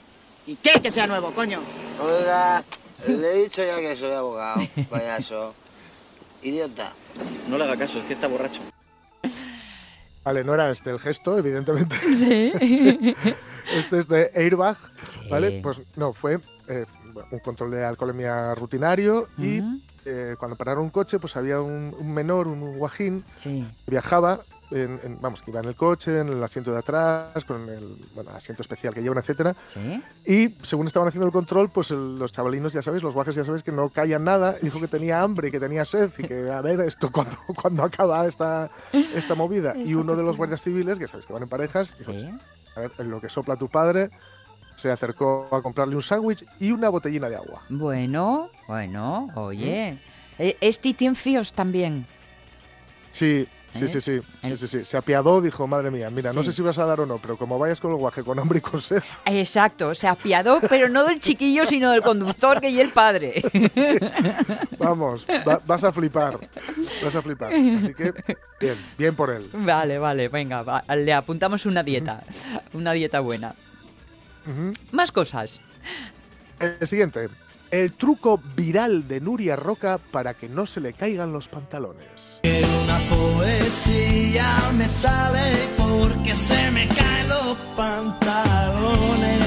S6: ¿Y qué que sea nuevo, coño?
S8: Oiga, le he dicho ya que soy abogado, payaso. Idiota.
S7: No le haga caso, es que está borracho.
S2: Vale, no era este el gesto, evidentemente.
S1: Sí.
S2: Este es de Airbag,
S1: Sí.
S2: ¿vale? Pues no, fue eh, un control de alcoholemia rutinario y eh, cuando pararon un coche, pues había un, un menor, un guajín,
S1: Sí.
S2: que viajaba, en, en- vamos, que iba en el coche, en el asiento de atrás, con el bueno, asiento especial que llevan, etcétera.
S1: Sí.
S2: Y según estaban haciendo el control, pues el- los chavalinos, ya sabéis, los guajes ya sabéis que no callan nada. Dijo que tenía hambre, que tenía sed y que a ver esto cuando, cuando acaba esta, esta movida. Y uno de los guardias civiles, que sabéis que van en parejas, dijo,
S1: Sí.
S2: a ver, en lo que sopla tu padre, se acercó a comprarle un sándwich y una botellina de agua.
S1: Bueno, bueno, oye. Eh, Este tiene fíos también.
S2: Sí, sí,
S1: ¿Eh?
S2: sí, sí, sí,
S1: El-
S2: sí, sí. Se apiadó, dijo, madre mía, mira, no sé si vas a dar o no, pero como vayas con el guaje con hambre y con sed,
S1: Exacto, se apiadó, pero no del chiquillo, sino del conductor que y el padre.
S2: vamos, va- vas a flipar, vas a flipar. Así que, bien, bien por él.
S1: Vale, vale, venga, va, le apuntamos una dieta, una dieta buena. Más cosas.
S2: El siguiente. El truco viral de Nuria Roca para que no se le caigan los pantalones.
S9: Una poesía me sale porque se me caen los pantalones.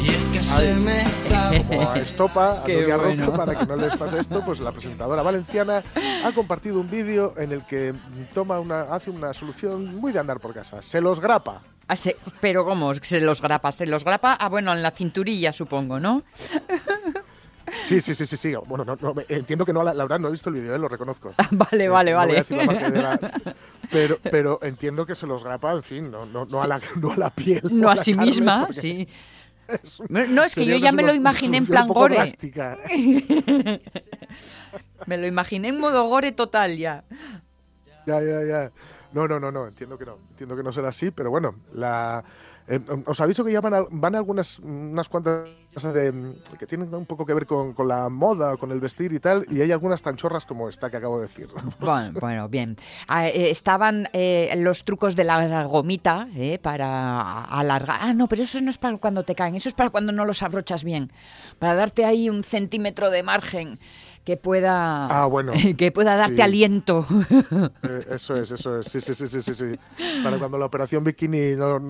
S9: Y es que se me escapa.
S2: Como a Estopa, a
S1: Qué
S2: Nuria
S1: bueno.
S2: Roca, para que no les pase esto, pues la presentadora valenciana ha compartido un vídeo en el que toma una, hace una solución muy de andar por casa. Se los grapa.
S1: Ah, se- pero ¿cómo? ¿Se los grapa? ¿Se los grapa? Ah, bueno, en la cinturilla, supongo, ¿no?
S2: Sí, sí, sí, sí, sí. Bueno, no, no, entiendo que no, la, la verdad no he visto el vídeo, eh, lo reconozco.
S1: vale,
S2: Eh,
S1: vale, vale.
S2: pero, pero entiendo que se los grapa, en fin, no, no, no, a, la, no a la piel.
S1: No a sí misma, sí.
S2: es
S1: No, es que yo ya me lo imaginé en plan gore.
S2: drástica.
S1: Me lo imaginé en modo gore total ya.
S2: Ya, ya, ya. No, no, no, no, entiendo que no. Entiendo que no será así, pero bueno, la. Eh, os aviso que ya van, a- van algunas unas cuantas cosas de, mm, que tienen un poco que ver con, con la moda, con el vestir y tal, y hay algunas tan chorras como esta que acabo de decir.
S1: Bueno, bueno, bien. Ah, eh, estaban eh, los trucos de la gomita eh, para alargar. Ah, no, pero eso no es para cuando te caen, eso es para cuando no los abrochas bien. Para darte ahí un centímetro de margen que pueda,
S2: Ah, bueno.
S1: que pueda darte
S2: Sí.
S1: aliento.
S2: Eh, eso es, eso es. Sí, sí, sí, sí, sí, sí. Para cuando la operación bikini no,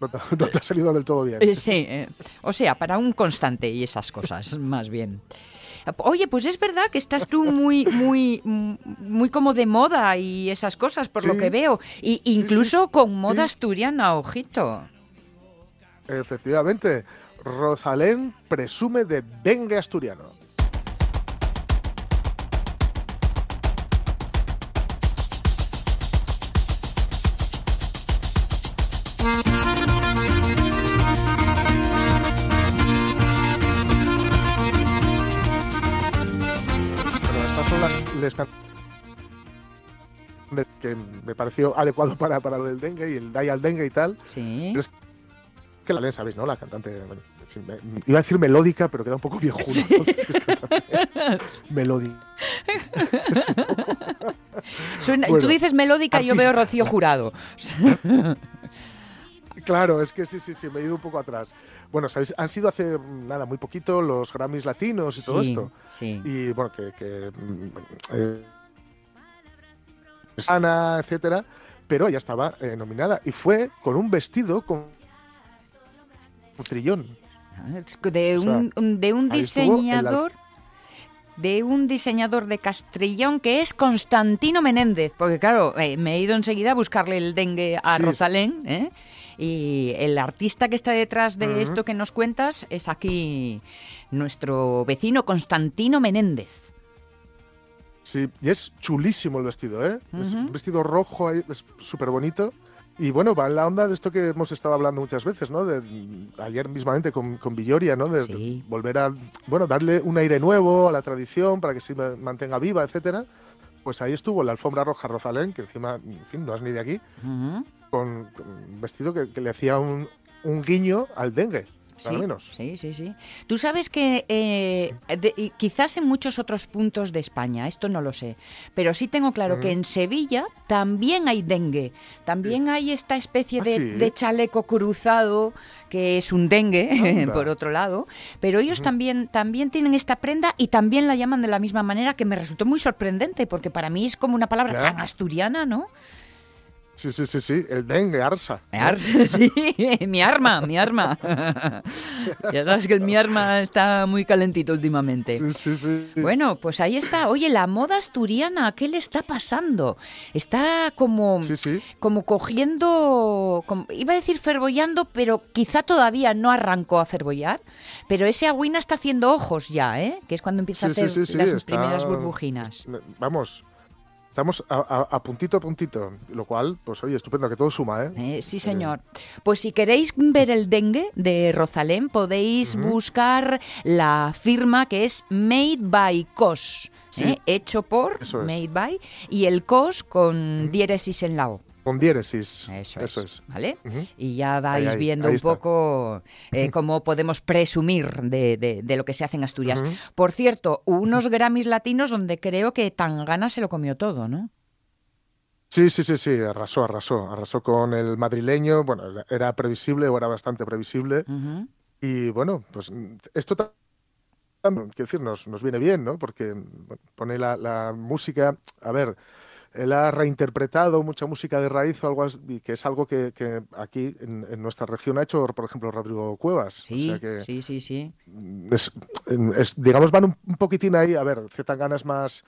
S2: no, te- no te ha salido del todo bien.
S1: Eh, sí, eh, o sea, para un constante y esas cosas, más bien. Oye, pues es verdad que estás tú muy, muy, muy como de moda y esas cosas, por lo que veo. Y incluso
S2: sí.
S1: con moda asturiana, ojito.
S2: Efectivamente. Rosalén presume de dengue asturiano. Les que me pareció adecuado para, para lo del dengue y el dai al dengue y tal.
S1: Sí.
S2: Pero es que la leen, ¿sabéis, no? La cantante. bueno, en fin, me- iba a decir melódica, pero queda un poco. Decir cantante melódica.
S1: Suena-
S2: Bueno,
S1: tú dices melódica y yo veo. Rocío Jurado.
S2: Claro, es que sí, sí, sí, me he ido un poco atrás. Bueno, ¿sabéis? Han sido hace mm, nada, muy poquito los Grammys latinos y todo esto.
S1: sí.
S2: Y bueno, que. que mm, eh, Ana, etcétera. Pero ella estaba eh, nominada y fue con un vestido con un trillón.
S1: De
S2: O sea,
S1: un, de un diseñador. De un diseñador de Castrillón que es Constantino Menéndez. Porque, claro, eh, me he ido enseguida a buscarle el dengue a
S2: Sí.
S1: Rosalén. ¿eh? Y el artista que está detrás de esto que nos cuentas es aquí nuestro vecino Constantino Menéndez.
S2: Sí, y es chulísimo el vestido, ¿eh? Es un vestido rojo, ahí, es súper bonito. Y bueno, va en la onda de esto que hemos estado hablando muchas veces, ¿no? De, ayer mismamente con, con Villoria, ¿no? De, de volver a, bueno, darle un aire nuevo a la tradición para que se ma- mantenga viva, etcétera. Pues ahí estuvo la alfombra roja Rosalén, que encima, en fin, no es ni de aquí,
S1: Ujú.
S2: Con, con un vestido que, que le hacía un, un guiño al dengue,
S1: Sí,
S2: menos.
S1: sí, sí, sí. Tú sabes que eh, de- quizás en muchos otros puntos de España, esto no lo sé, pero sí tengo claro que en Sevilla también hay dengue, también hay esta especie
S2: ¿Ah,
S1: de,
S2: sí?
S1: de chaleco cruzado que es un dengue, por otro lado, pero ellos también, también tienen esta prenda y también la llaman de la misma manera que me resultó muy sorprendente, porque para mí es como una palabra tan asturiana, ¿no?
S2: Sí, sí, sí, sí, el dengue, Arsa.
S1: Mi ar- Sí, mi arma, mi arma. ya sabes que el mi arma está muy calentito últimamente.
S2: Sí, sí, sí.
S1: Bueno, pues ahí está. Oye, la moda asturiana, ¿qué le está pasando? Está como,
S2: Sí, sí.
S1: como cogiendo, como- iba a decir ferbollando, pero quizá todavía no arrancó a ferbollar. Pero ese agüina está haciendo ojos ya, ¿eh? Que es cuando empieza
S2: Sí,
S1: a hacer las
S2: está-
S1: primeras burbujinas.
S2: Vamos, estamos a, a- a puntito a puntito, lo cual, pues oye, estupendo, que todo suma, ¿eh?
S1: Eh, sí, señor. Pues si queréis ver el dengue de Rosalén, podéis buscar la firma que es Made by COS.
S2: Sí.
S1: ¿eh? Hecho por
S2: es.
S1: Made by y el COS con diéresis en la O.
S2: Con diéresis.
S1: Eso,
S2: Eso
S1: es,
S2: es.
S1: ¿Vale? Y ya vais
S2: ahí,
S1: viendo
S2: ahí
S1: un poco eh, cómo podemos presumir de, de- de lo que se hace en Asturias. Por cierto, unos Grammys latinos donde creo que Tangana se lo comió todo, ¿no?
S2: Sí, sí, sí, sí, arrasó, arrasó. Arrasó con el madrileño, bueno, era- previsible o era bastante previsible. Y bueno, pues esto ta- también, quiero decir, nos, nos viene bien, ¿no? Porque bueno, pone la, la música, a ver, él ha reinterpretado mucha música de raíz o algo así, que es algo que, que aquí en, en nuestra región ha hecho, por ejemplo, Rodrigo Cuevas.
S1: Sí,
S2: o sea que
S1: sí, sí, sí.
S2: es- es- digamos, van un, un poquitín ahí, a ver, Zetangana es más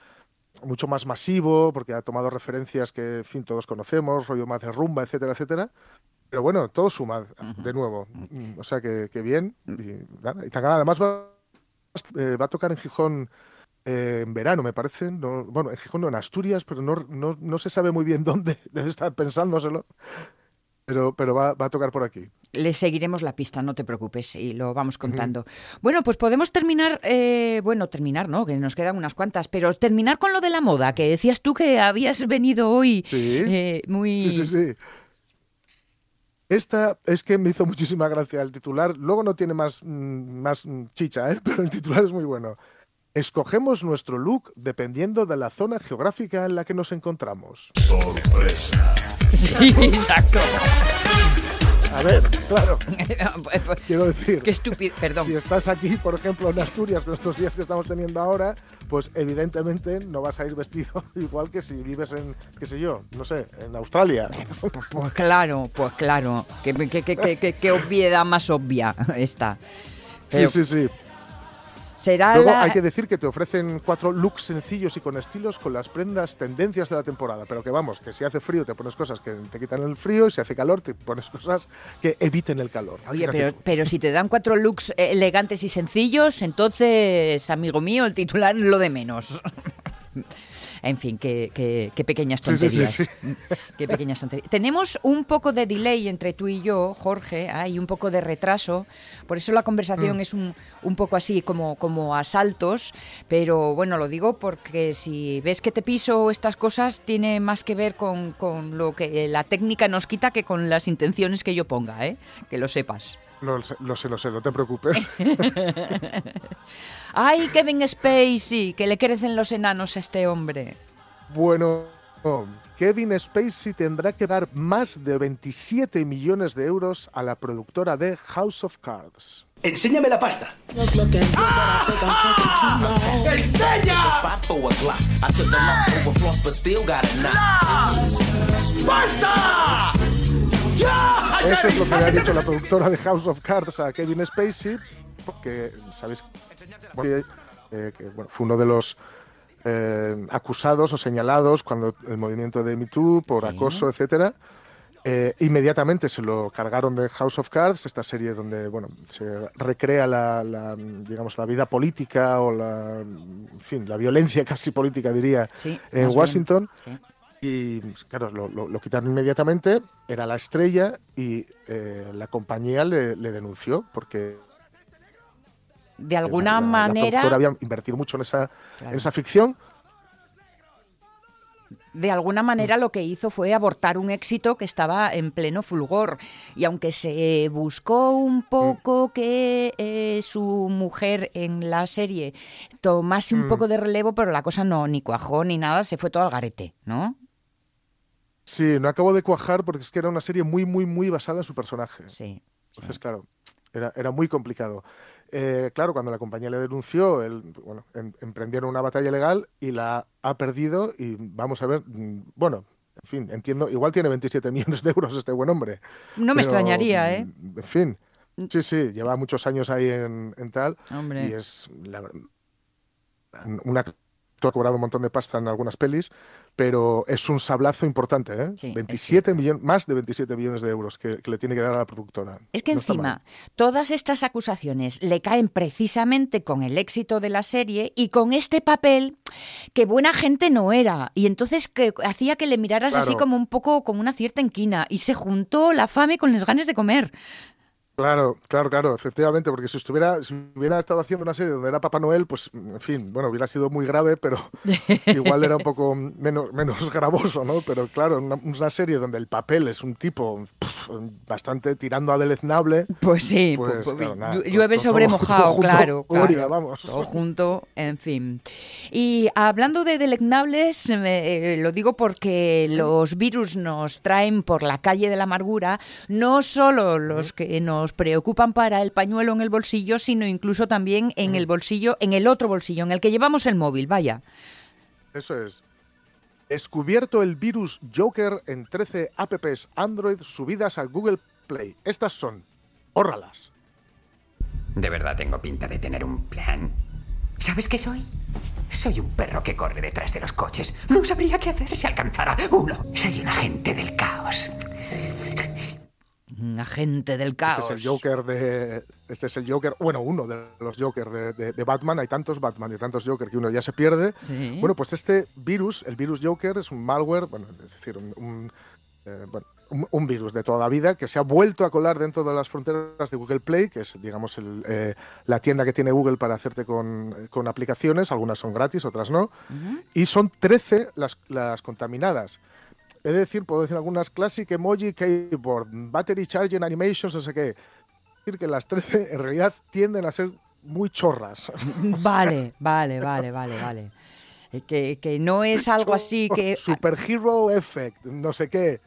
S2: mucho más masivo, porque ha tomado referencias que, en fin, todos conocemos, rollo más de rumba, etcétera, etcétera. Pero bueno, todo suma, de nuevo. Mm, O sea que, que bien. Y, nada, y Tangana además va, eh, va a tocar en Gijón eh, en verano, me parece. No, bueno, en Gijón no, en Asturias, pero no, no, no se sabe muy bien dónde, debe estar pensándoselo. Pero, pero va, va a tocar por aquí.
S1: Le seguiremos la pista, no te preocupes, y lo vamos contando. Bueno, pues podemos terminar, eh, bueno, terminar, ¿no? Que nos quedan unas cuantas, pero terminar con lo de la moda, que decías tú que habías venido hoy
S2: Sí.
S1: eh, muy...
S2: Sí, sí, sí. Esta es que me hizo muchísima gracia el titular. Luego no tiene más, mm, más chicha, ¿eh? pero el titular es muy bueno. Escogemos nuestro look dependiendo de la zona geográfica en la que nos encontramos.
S9: Sorpresa.
S1: Sí, exacto.
S2: A ver, claro, quiero decir,
S1: Qué estúpido, perdón.
S2: si estás aquí, por ejemplo, en Asturias, con estos días que estamos teniendo ahora, pues evidentemente no vas a ir vestido igual que si vives en, qué sé yo, no sé, en Australia.
S1: Pues, pues claro, pues claro. Qué, qué- qué- qué- qué- qué obviedad más obvia esta. Pero
S2: Sí, sí, sí.
S1: Será
S2: Luego
S1: la...
S2: hay que decir que te ofrecen cuatro looks sencillos y con estilos con las prendas tendencias de la temporada. Pero que vamos, que si hace frío te pones cosas que te quitan el frío y si hace calor te pones cosas que eviten el calor.
S1: Oye, pero, pero si te dan cuatro looks eh, elegantes y sencillos, entonces, amigo mío, el titular es lo de menos. En fin, qué, qué- qué pequeñas
S2: Sí, sí, sí,
S1: tonterías.
S2: sí.
S1: Qué pequeñas tonterías. Tenemos un poco de delay entre tú y yo, Jorge, hay un poco de retraso. Por eso la conversación
S2: Mm.
S1: es un, un poco así como, como a saltos. Pero bueno, lo digo porque si ves que te piso estas cosas, tiene más que ver con, con lo que la técnica nos quita que con las intenciones que yo ponga, ¿eh? Que lo sepas.
S2: Lo, sé, lo sé, lo sé, no te preocupes.
S1: ¡Ay, Kevin Spacey! Que le crecen los enanos a este hombre.
S2: bueno, Kevin Spacey tendrá que dar más de 27 millones de euros a la productora de House of Cards.
S9: Enséñame la pasta.
S10: ¡Basta! ¡Ya!
S2: Eso es lo que le ha dicho la productora de House of Cards a Kevin Spacey, porque sabéis que, eh, que, bueno, fue uno de los eh, acusados o señalados cuando el movimiento de Me Too por
S1: Sí.
S2: acoso, etcétera. Eh, inmediatamente se lo cargaron de House of Cards, esta serie donde bueno se recrea la, la, digamos la vida política o la en fin la violencia casi política diría
S1: Sí,
S2: en Washington.
S1: Bien,
S2: y claro lo, lo- lo quitaron inmediatamente era la estrella y eh, la compañía le, le denunció porque
S1: De
S2: la-
S1: alguna
S2: la- la
S1: manera,
S2: productora había invertido mucho en esa
S1: Claro.
S2: en esa ficción
S1: de alguna manera lo que hizo fue abortar un éxito que estaba en pleno fulgor. Y aunque se buscó
S2: Mm.
S1: un poco que eh, su mujer en la serie tomase un
S2: Mm.
S1: poco de relevo, pero la cosa no ni cuajó ni nada, se fue todo al garete, ¿no?
S2: Sí, no acabó de cuajar porque es que era una serie muy, muy, muy basada en su personaje.
S1: Sí.
S2: Entonces, claro, era, era muy complicado. Eh, claro, cuando la compañía le denunció, él, bueno, em- emprendieron una batalla legal y la ha perdido y vamos a ver, mm, bueno, en fin, entiendo, igual tiene 27 millones de euros este buen hombre.
S1: No me
S2: Pero,
S1: extrañaría, ¿eh?
S2: mm, En fin, sí, sí, lleva muchos años ahí en, en tal
S1: Hombre.
S2: y es la, un actor que ha cobrado un montón de pasta en algunas pelis, pero es un sablazo importante, ¿eh?
S1: Sí, es
S2: 27 millones, más de 27 millones de euros que, que le tiene que dar a la productora.
S1: Es que
S2: No
S1: encima, todas estas acusaciones le caen precisamente con el éxito de la serie y con este papel que buena gente no era. Y entonces que hacía que le miraras así como un poco con una cierta inquina. Y se juntó la fame con las ganas de comer.
S2: Claro, claro, claro, efectivamente, porque si estuviera, si hubiera estado haciendo una serie donde era Papá Noel, pues, en fin, bueno, hubiera sido muy grave, pero igual era un poco menos, menos gravoso, ¿no? Pero claro, una, una serie donde el papel es un tipo bastante tirando a deleznable.
S1: Pues sí,
S2: pues, claro, nada, pues,
S1: llueve
S2: todo-
S1: sobre
S2: todo
S1: mojado,
S2: junto,
S1: claro.
S2: vamos.
S1: Todo junto, en fin. Y hablando de deleznables, eh, lo digo porque los virus nos traen por la calle de la amargura, no solo los que nos preocupan para el pañuelo en el bolsillo, sino incluso también en el bolsillo, en el otro bolsillo, en el que llevamos el móvil, vaya.
S2: Eso es. Descubierto el virus Joker en 13 apps Android subidas a Google Play. Estas son. Bórralas.
S11: De verdad tengo pinta de tener un plan. ¿Sabes qué soy? Soy un perro que corre detrás de los coches. No sabría qué hacer si alcanzara uno. Soy un agente del caos.
S1: Agente del caos.
S2: Este es el Joker de. Este es el Joker. Bueno, uno de los Joker de, de- de Batman. Hay tantos Batman y tantos Joker que uno ya se pierde.
S1: Sí.
S2: Bueno, pues este virus, el virus Joker, es un malware, bueno, es decir, un, un, eh, bueno, un- virus de toda la vida que se ha vuelto a colar dentro de las fronteras de Google Play, que es, digamos, el, eh, la tienda que tiene Google para hacerte con, con aplicaciones. Algunas son gratis, otras no. Y son 13 las, las contaminadas. Es decir, puedo decir algunas Classic Emoji Keyboard, Battery Charging Animations, no sé qué. Es decir, que las 13 en realidad tienden a ser muy chorras.
S1: Vale, vale, vale, vale, vale. Eh, Que, que no es algo así que...
S2: Superhero Effect, no sé qué.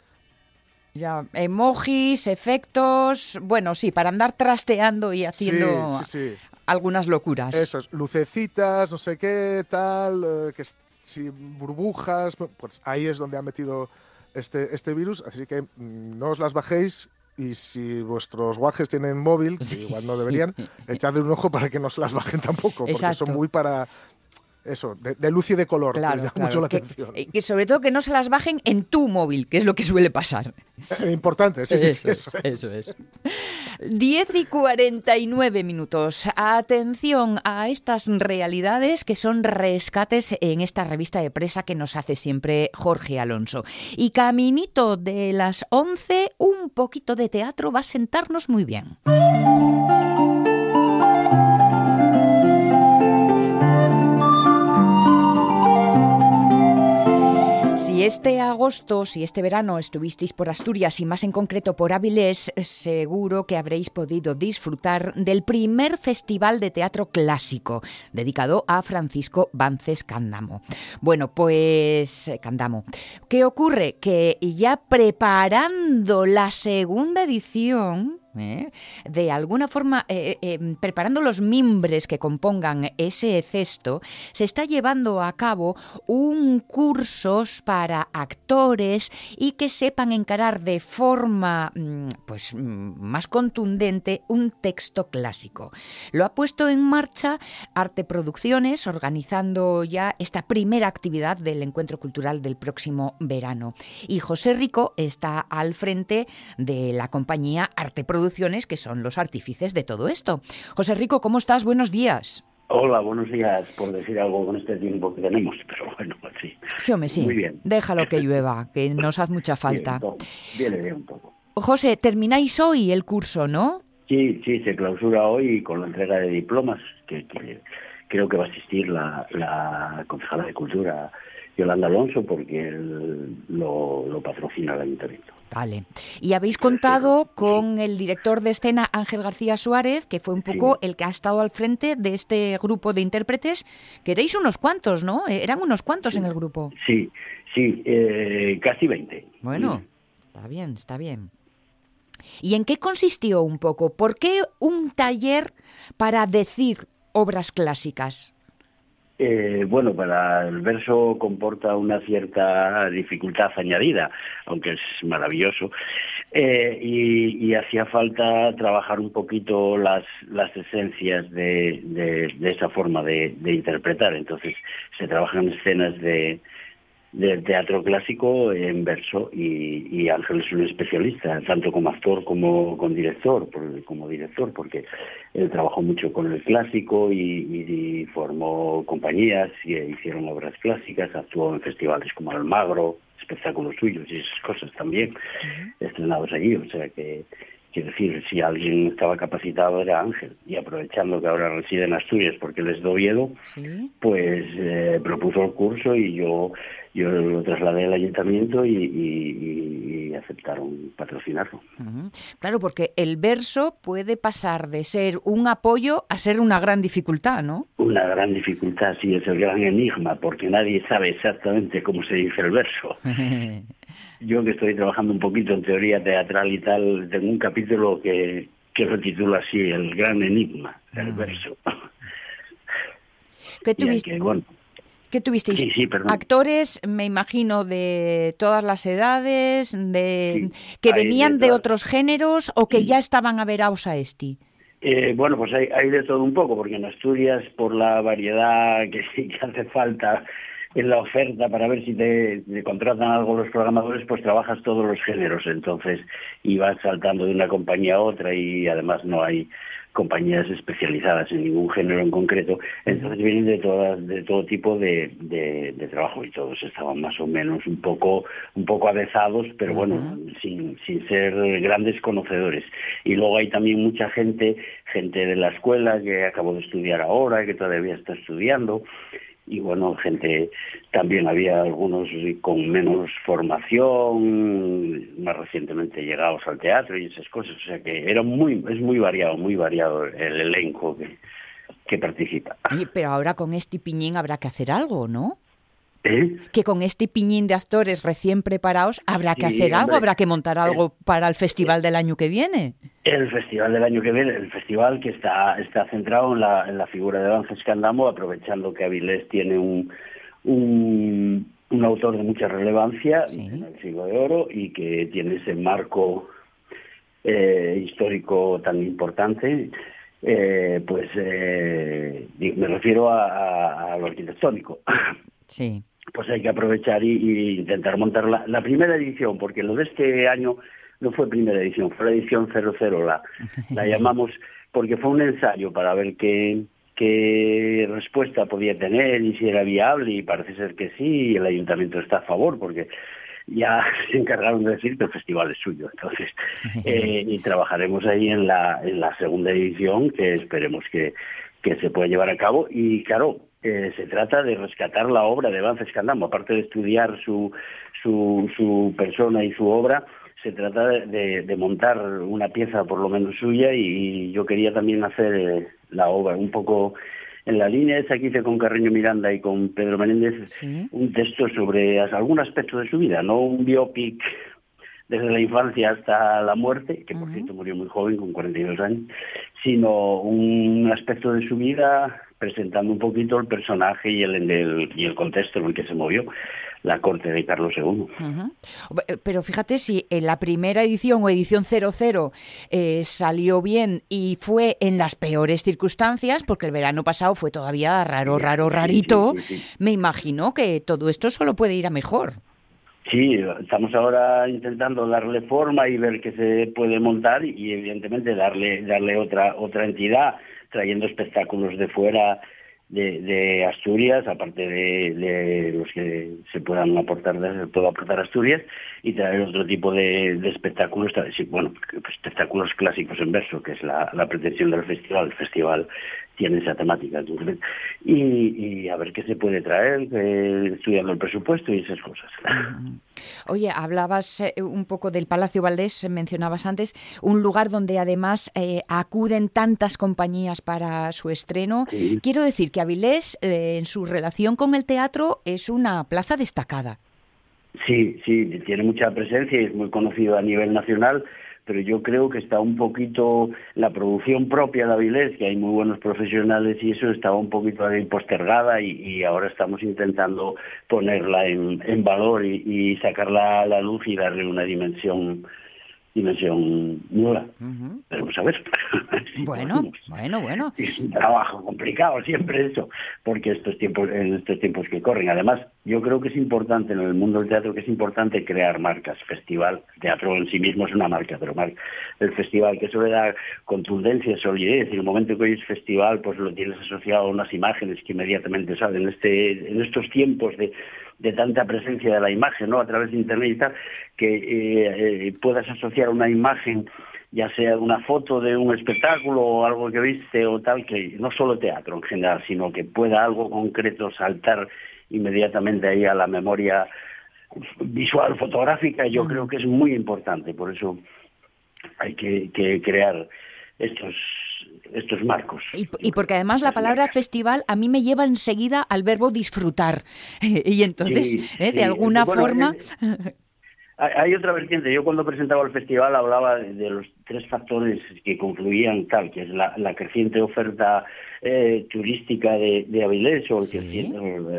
S1: Ya, emojis, efectos, bueno, sí, para andar trasteando y haciendo
S2: Sí, sí, sí.
S1: algunas locuras.
S2: Eso es, lucecitas, no sé qué, tal, eh, que si burbujas, pues ahí es donde ha metido este, este virus, así que mm, no os las bajéis y si vuestros guajes tienen móvil, que igual no deberían, echadle un ojo para que no se las bajen tampoco, porque
S1: Exacto.
S2: son muy para eso, de, de luz y de color, que
S1: Claro,
S2: les llama
S1: claro,
S2: mucho la
S1: que-
S2: atención.
S1: eh, que sobre todo que no se las bajen en tu móvil, que es lo que suele pasar.
S2: Eh, Importante, sí, sí, sí,
S1: Eso es,
S2: eso es.
S1: eso es. 10 y 49 minutos. Atención a estas realidades que son rescates en esta revista de presa que nos hace siempre Jorge Alonso. Y caminito de las 11, un poquito de teatro va a sentarnos muy bien. Este agosto, si este verano estuvisteis por Asturias y más en concreto por Avilés, seguro que habréis podido disfrutar del primer festival de teatro clásico dedicado a Francisco Vances Cándamo. Bueno, pues Cándamo, ¿qué ocurre? Que ya preparando la segunda edición, ¿eh? de alguna forma, eh, eh, preparando los mimbres que compongan ese cesto, se está llevando a cabo un cursos para actores y que sepan encarar de forma mm, pues, mm, más contundente un texto clásico. Lo ha puesto en marcha Arte Producciones, organizando ya esta primera actividad del encuentro cultural del próximo verano. Y José Rico está al frente de la compañía Arte Producciones, que son los artífices de todo esto. José Rico, ¿cómo estás? Buenos días.
S12: Hola, buenos días, por decir algo con este tiempo que tenemos, pero bueno, pues sí.
S1: Sí, hombre, sí.
S12: Muy bien.
S1: Déjalo que llueva, que nos hace mucha falta.
S12: Viene bien un poco.
S1: José, termináis hoy el curso, ¿no?
S12: Sí, sí, se clausura hoy con la entrega de diplomas, que, que creo que va a asistir la, la concejala de Cultura, Yolanda Alonso, porque él lo, lo patrocina el ayuntamiento.
S1: Vale. Y habéis contado con el director de escena Ángel García Suárez, que fue un poco el que ha estado al frente de este grupo de intérpretes, que erais unos cuantos, ¿no? Eh, Eran unos cuantos en el grupo.
S12: Sí, sí, eh, casi 20.
S1: Bueno, está bien, está bien. ¿Y en qué consistió un poco? ¿Por qué un taller para decir obras clásicas?
S12: Eh, bueno, para el verso comporta una cierta dificultad añadida, aunque es maravilloso, eh, y, y, hacía falta trabajar un poquito las, las esencias de, esa forma de, interpretar. Entonces se trabajan escenas de, del teatro clásico en verso y, y, Ángel es un especialista, tanto como actor como con director, por, como director, porque él trabajó mucho con el clásico y, y, y, formó compañías y hicieron obras clásicas, actuó en festivales como Almagro, espectáculos suyos y esas cosas también, uh -huh. estrenados allí, o sea que Quiero decir, si alguien estaba capacitado era Ángel. Y aprovechando que ahora reside en Asturias porque él es de Oviedo,
S1: ¿Sí?
S12: pues eh, propuso el curso y yo, yo lo trasladé al ayuntamiento y, y, y aceptaron patrocinarlo.
S1: Uh -huh. Claro, porque el verso puede pasar de ser un apoyo a ser una gran dificultad, ¿no?
S12: Una gran dificultad, sí, es el gran enigma, porque nadie sabe exactamente cómo se dice el verso. yo que estoy trabajando un poquito en teoría teatral y tal, tengo un capítulo que, que lo titula así, El gran enigma, el
S1: Ah.
S12: verso.
S1: ¿Qué tuviste?
S12: que, bueno,
S1: ¿Qué tuvisteis?
S12: Sí, sí, perdón.
S1: Actores, me imagino, de todas las edades, de que
S12: de
S1: venían de, otros géneros o que ya estaban averados a este.
S12: Eh, bueno, pues hay, hay de todo un poco, porque en Asturias, por la variedad que sí que hace falta en la oferta para ver si te, te contratan algo los programadores, pues trabajas todos los géneros, entonces, y vas saltando de una compañía a otra y además no hay compañías especializadas en ningún género en concreto, entonces vienen de todas, de todo tipo de, de, de trabajo y todos estaban más o menos un poco, un poco avezados, pero bueno, sin, sin ser grandes conocedores. Y luego hay también mucha gente, gente de la escuela que acabó de estudiar ahora, que todavía está estudiando, y bueno, gente, también había algunos con menos formación, más recientemente llegados al teatro y esas cosas, o sea que era muy, es muy variado, muy variado el elenco que, que participa.
S1: Oye, pero ahora con este piñín habrá que hacer algo, ¿no?
S12: ¿Eh?
S1: Que con este piñín de actores recién preparados habrá que
S12: Sí,
S1: hacer algo, habrá que montar algo para el festival del año que viene.
S12: El festival del año que viene, el festival que está, está centrado en la, en la figura de Danza Escandamo, aprovechando que Avilés tiene un, un, un autor de mucha relevancia en el siglo de oro y que tiene ese marco eh, histórico tan importante, eh, pues eh, me refiero a, a- a lo arquitectónico.
S1: Sí.
S12: Pues hay que aprovechar y, y intentar montar la, la primera edición, porque lo de este año no fue primera edición, fue la edición 00, la, la llamamos, porque fue un ensayo para ver qué, qué respuesta podía tener y si era viable, y parece ser que sí, y el ayuntamiento está a favor, porque ya se encargaron de decir que el festival es suyo. Entonces, eh, y trabajaremos ahí en la, en la segunda edición, que esperemos que, que se pueda llevar a cabo. Y claro, eh, se trata de rescatar la obra de Vance Escandamo, aparte de estudiar su, su, su persona y su obra, se trata de, montar una pieza por lo menos suya. Y, yo quería también hacer eh, la obra. Un poco en la línea esa que hice con Carreño Miranda y con Pedro Menéndez, un texto sobre algún aspecto de su vida, no un biopic desde la infancia hasta la muerte, que por cierto murió muy joven, con 42 años, sino un aspecto de su vida presentando un poquito el personaje y el, el, y el contexto en el que se movió la corte de Carlos II.
S1: Pero fíjate si en la primera edición o edición 00 eh, salió bien y fue en las peores circunstancias, porque el verano pasado fue todavía raro, raro, rarito, me imagino que todo esto solo puede ir a mejor.
S12: Sí, estamos ahora intentando darle forma y ver qué se puede montar y evidentemente darle darle otra otra entidad trayendo espectáculos de fuera de, de Asturias, aparte de, los que se puedan aportar, puedo aportar Asturias, y traer otro tipo de, de espectáculos, bueno, espectáculos clásicos en verso, que es la, la pretensión del festival. El festival tiene esa temática. Y, y a ver qué se puede traer, eh, estudiando el presupuesto y esas cosas.
S1: Oye, hablabas eh, un poco del Palacio Valdés, mencionabas antes, un lugar donde además eh, acuden tantas compañías para su estreno. Quiero decir que Avilés, eh, en su relación con el teatro, es una plaza destacada.
S12: Sí, sí, tiene mucha presencia y es muy conocido a nivel nacional pero yo creo que está un poquito la producción propia de Avilés, que hay muy buenos profesionales y eso estaba un poquito ahí postergada y, ahora estamos intentando ponerla en, en valor y, y, sacarla a la luz y darle una dimensión dimensión nueva. Pero a ver.
S1: Bueno, bueno, bueno.
S12: Es un trabajo complicado siempre eso, porque estos tiempos, en estos tiempos que corren. Además, yo creo que es importante en el mundo del teatro que es importante crear marcas. Festival, teatro en sí mismo es una marca, pero el festival que eso le da contundencia, solidez. En el momento que hoy es festival, pues lo tienes asociado a unas imágenes que inmediatamente salen. Este, en estos tiempos de de tanta presencia de la imagen, ¿no? A través de internet y tal, que eh, eh, puedas asociar una imagen, ya sea una foto de un espectáculo o algo que viste o tal, que no solo teatro en general, sino que pueda algo concreto saltar inmediatamente ahí a la memoria visual fotográfica, yo creo que es muy importante, por eso hay que, que crear estos estos marcos.
S1: Y, porque además la palabra festival a mí me lleva enseguida al verbo disfrutar. y entonces, ¿eh? de alguna forma...
S12: hay otra vertiente. Yo cuando presentaba el festival hablaba de, los tres factores que confluían tal, que es la, creciente oferta eh, turística de, de, Avilés o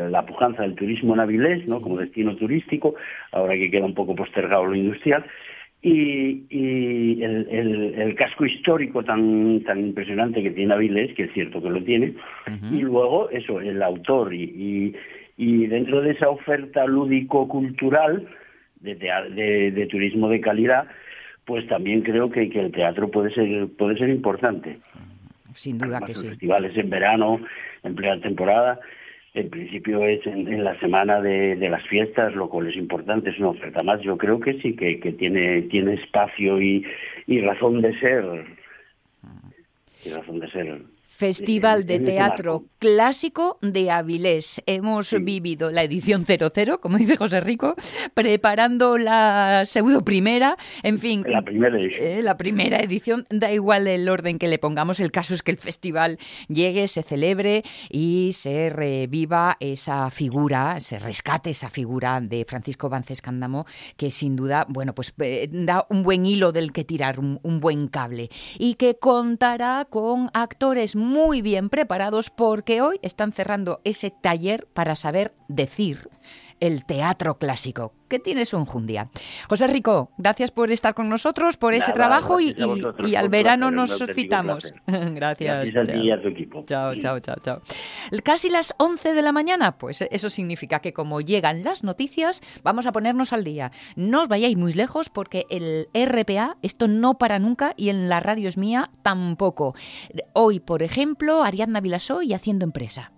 S12: la pujanza del turismo en Avilés, ¿no? Como destino turístico, ahora que queda un poco postergado lo industrial, y, el, casco histórico tan tan impresionante que tiene Avilés, que es cierto que lo tiene, y luego eso, el autor y, y, dentro de esa oferta lúdico-cultural de, de, turismo de calidad, pues también creo que, que, el teatro puede ser puede ser importante.
S1: Sin duda que sí.
S12: Festivales en verano, en plena temporada, en principio es en, la semana de, las fiestas, lo cual es importante, es una oferta más. Yo creo que sí, que, tiene, tiene espacio y, y razón de ser. Y razón de ser
S1: Festival de Teatro Clásico de Avilés. Hemos vivido la edición 00, como dice José Rico, preparando la pseudo primera, en fin.
S12: La primera edición.
S1: Eh, la primera edición, da igual el orden que le pongamos, el caso es que el festival llegue, se celebre y se reviva esa figura, se rescate esa figura de Francisco Vances Cándamo, que sin duda, bueno, pues eh, da un buen hilo del que tirar, un, un buen cable, y que contará con actores muy bien preparados porque hoy están cerrando ese taller para saber decir el teatro clásico, que tiene su enjundia. José Rico, gracias por estar con nosotros, por ese trabajo y, al verano nos citamos. gracias.
S12: Gracias tu equipo.
S1: Chao, chao, chao, chao. Casi las 11 de la mañana, pues eso significa que como llegan las noticias, vamos a ponernos al día. No os vayáis muy lejos porque el RPA, esto no para nunca y en la radio es mía tampoco. Hoy, por ejemplo, Ariadna Vilasó y Haciendo Empresa.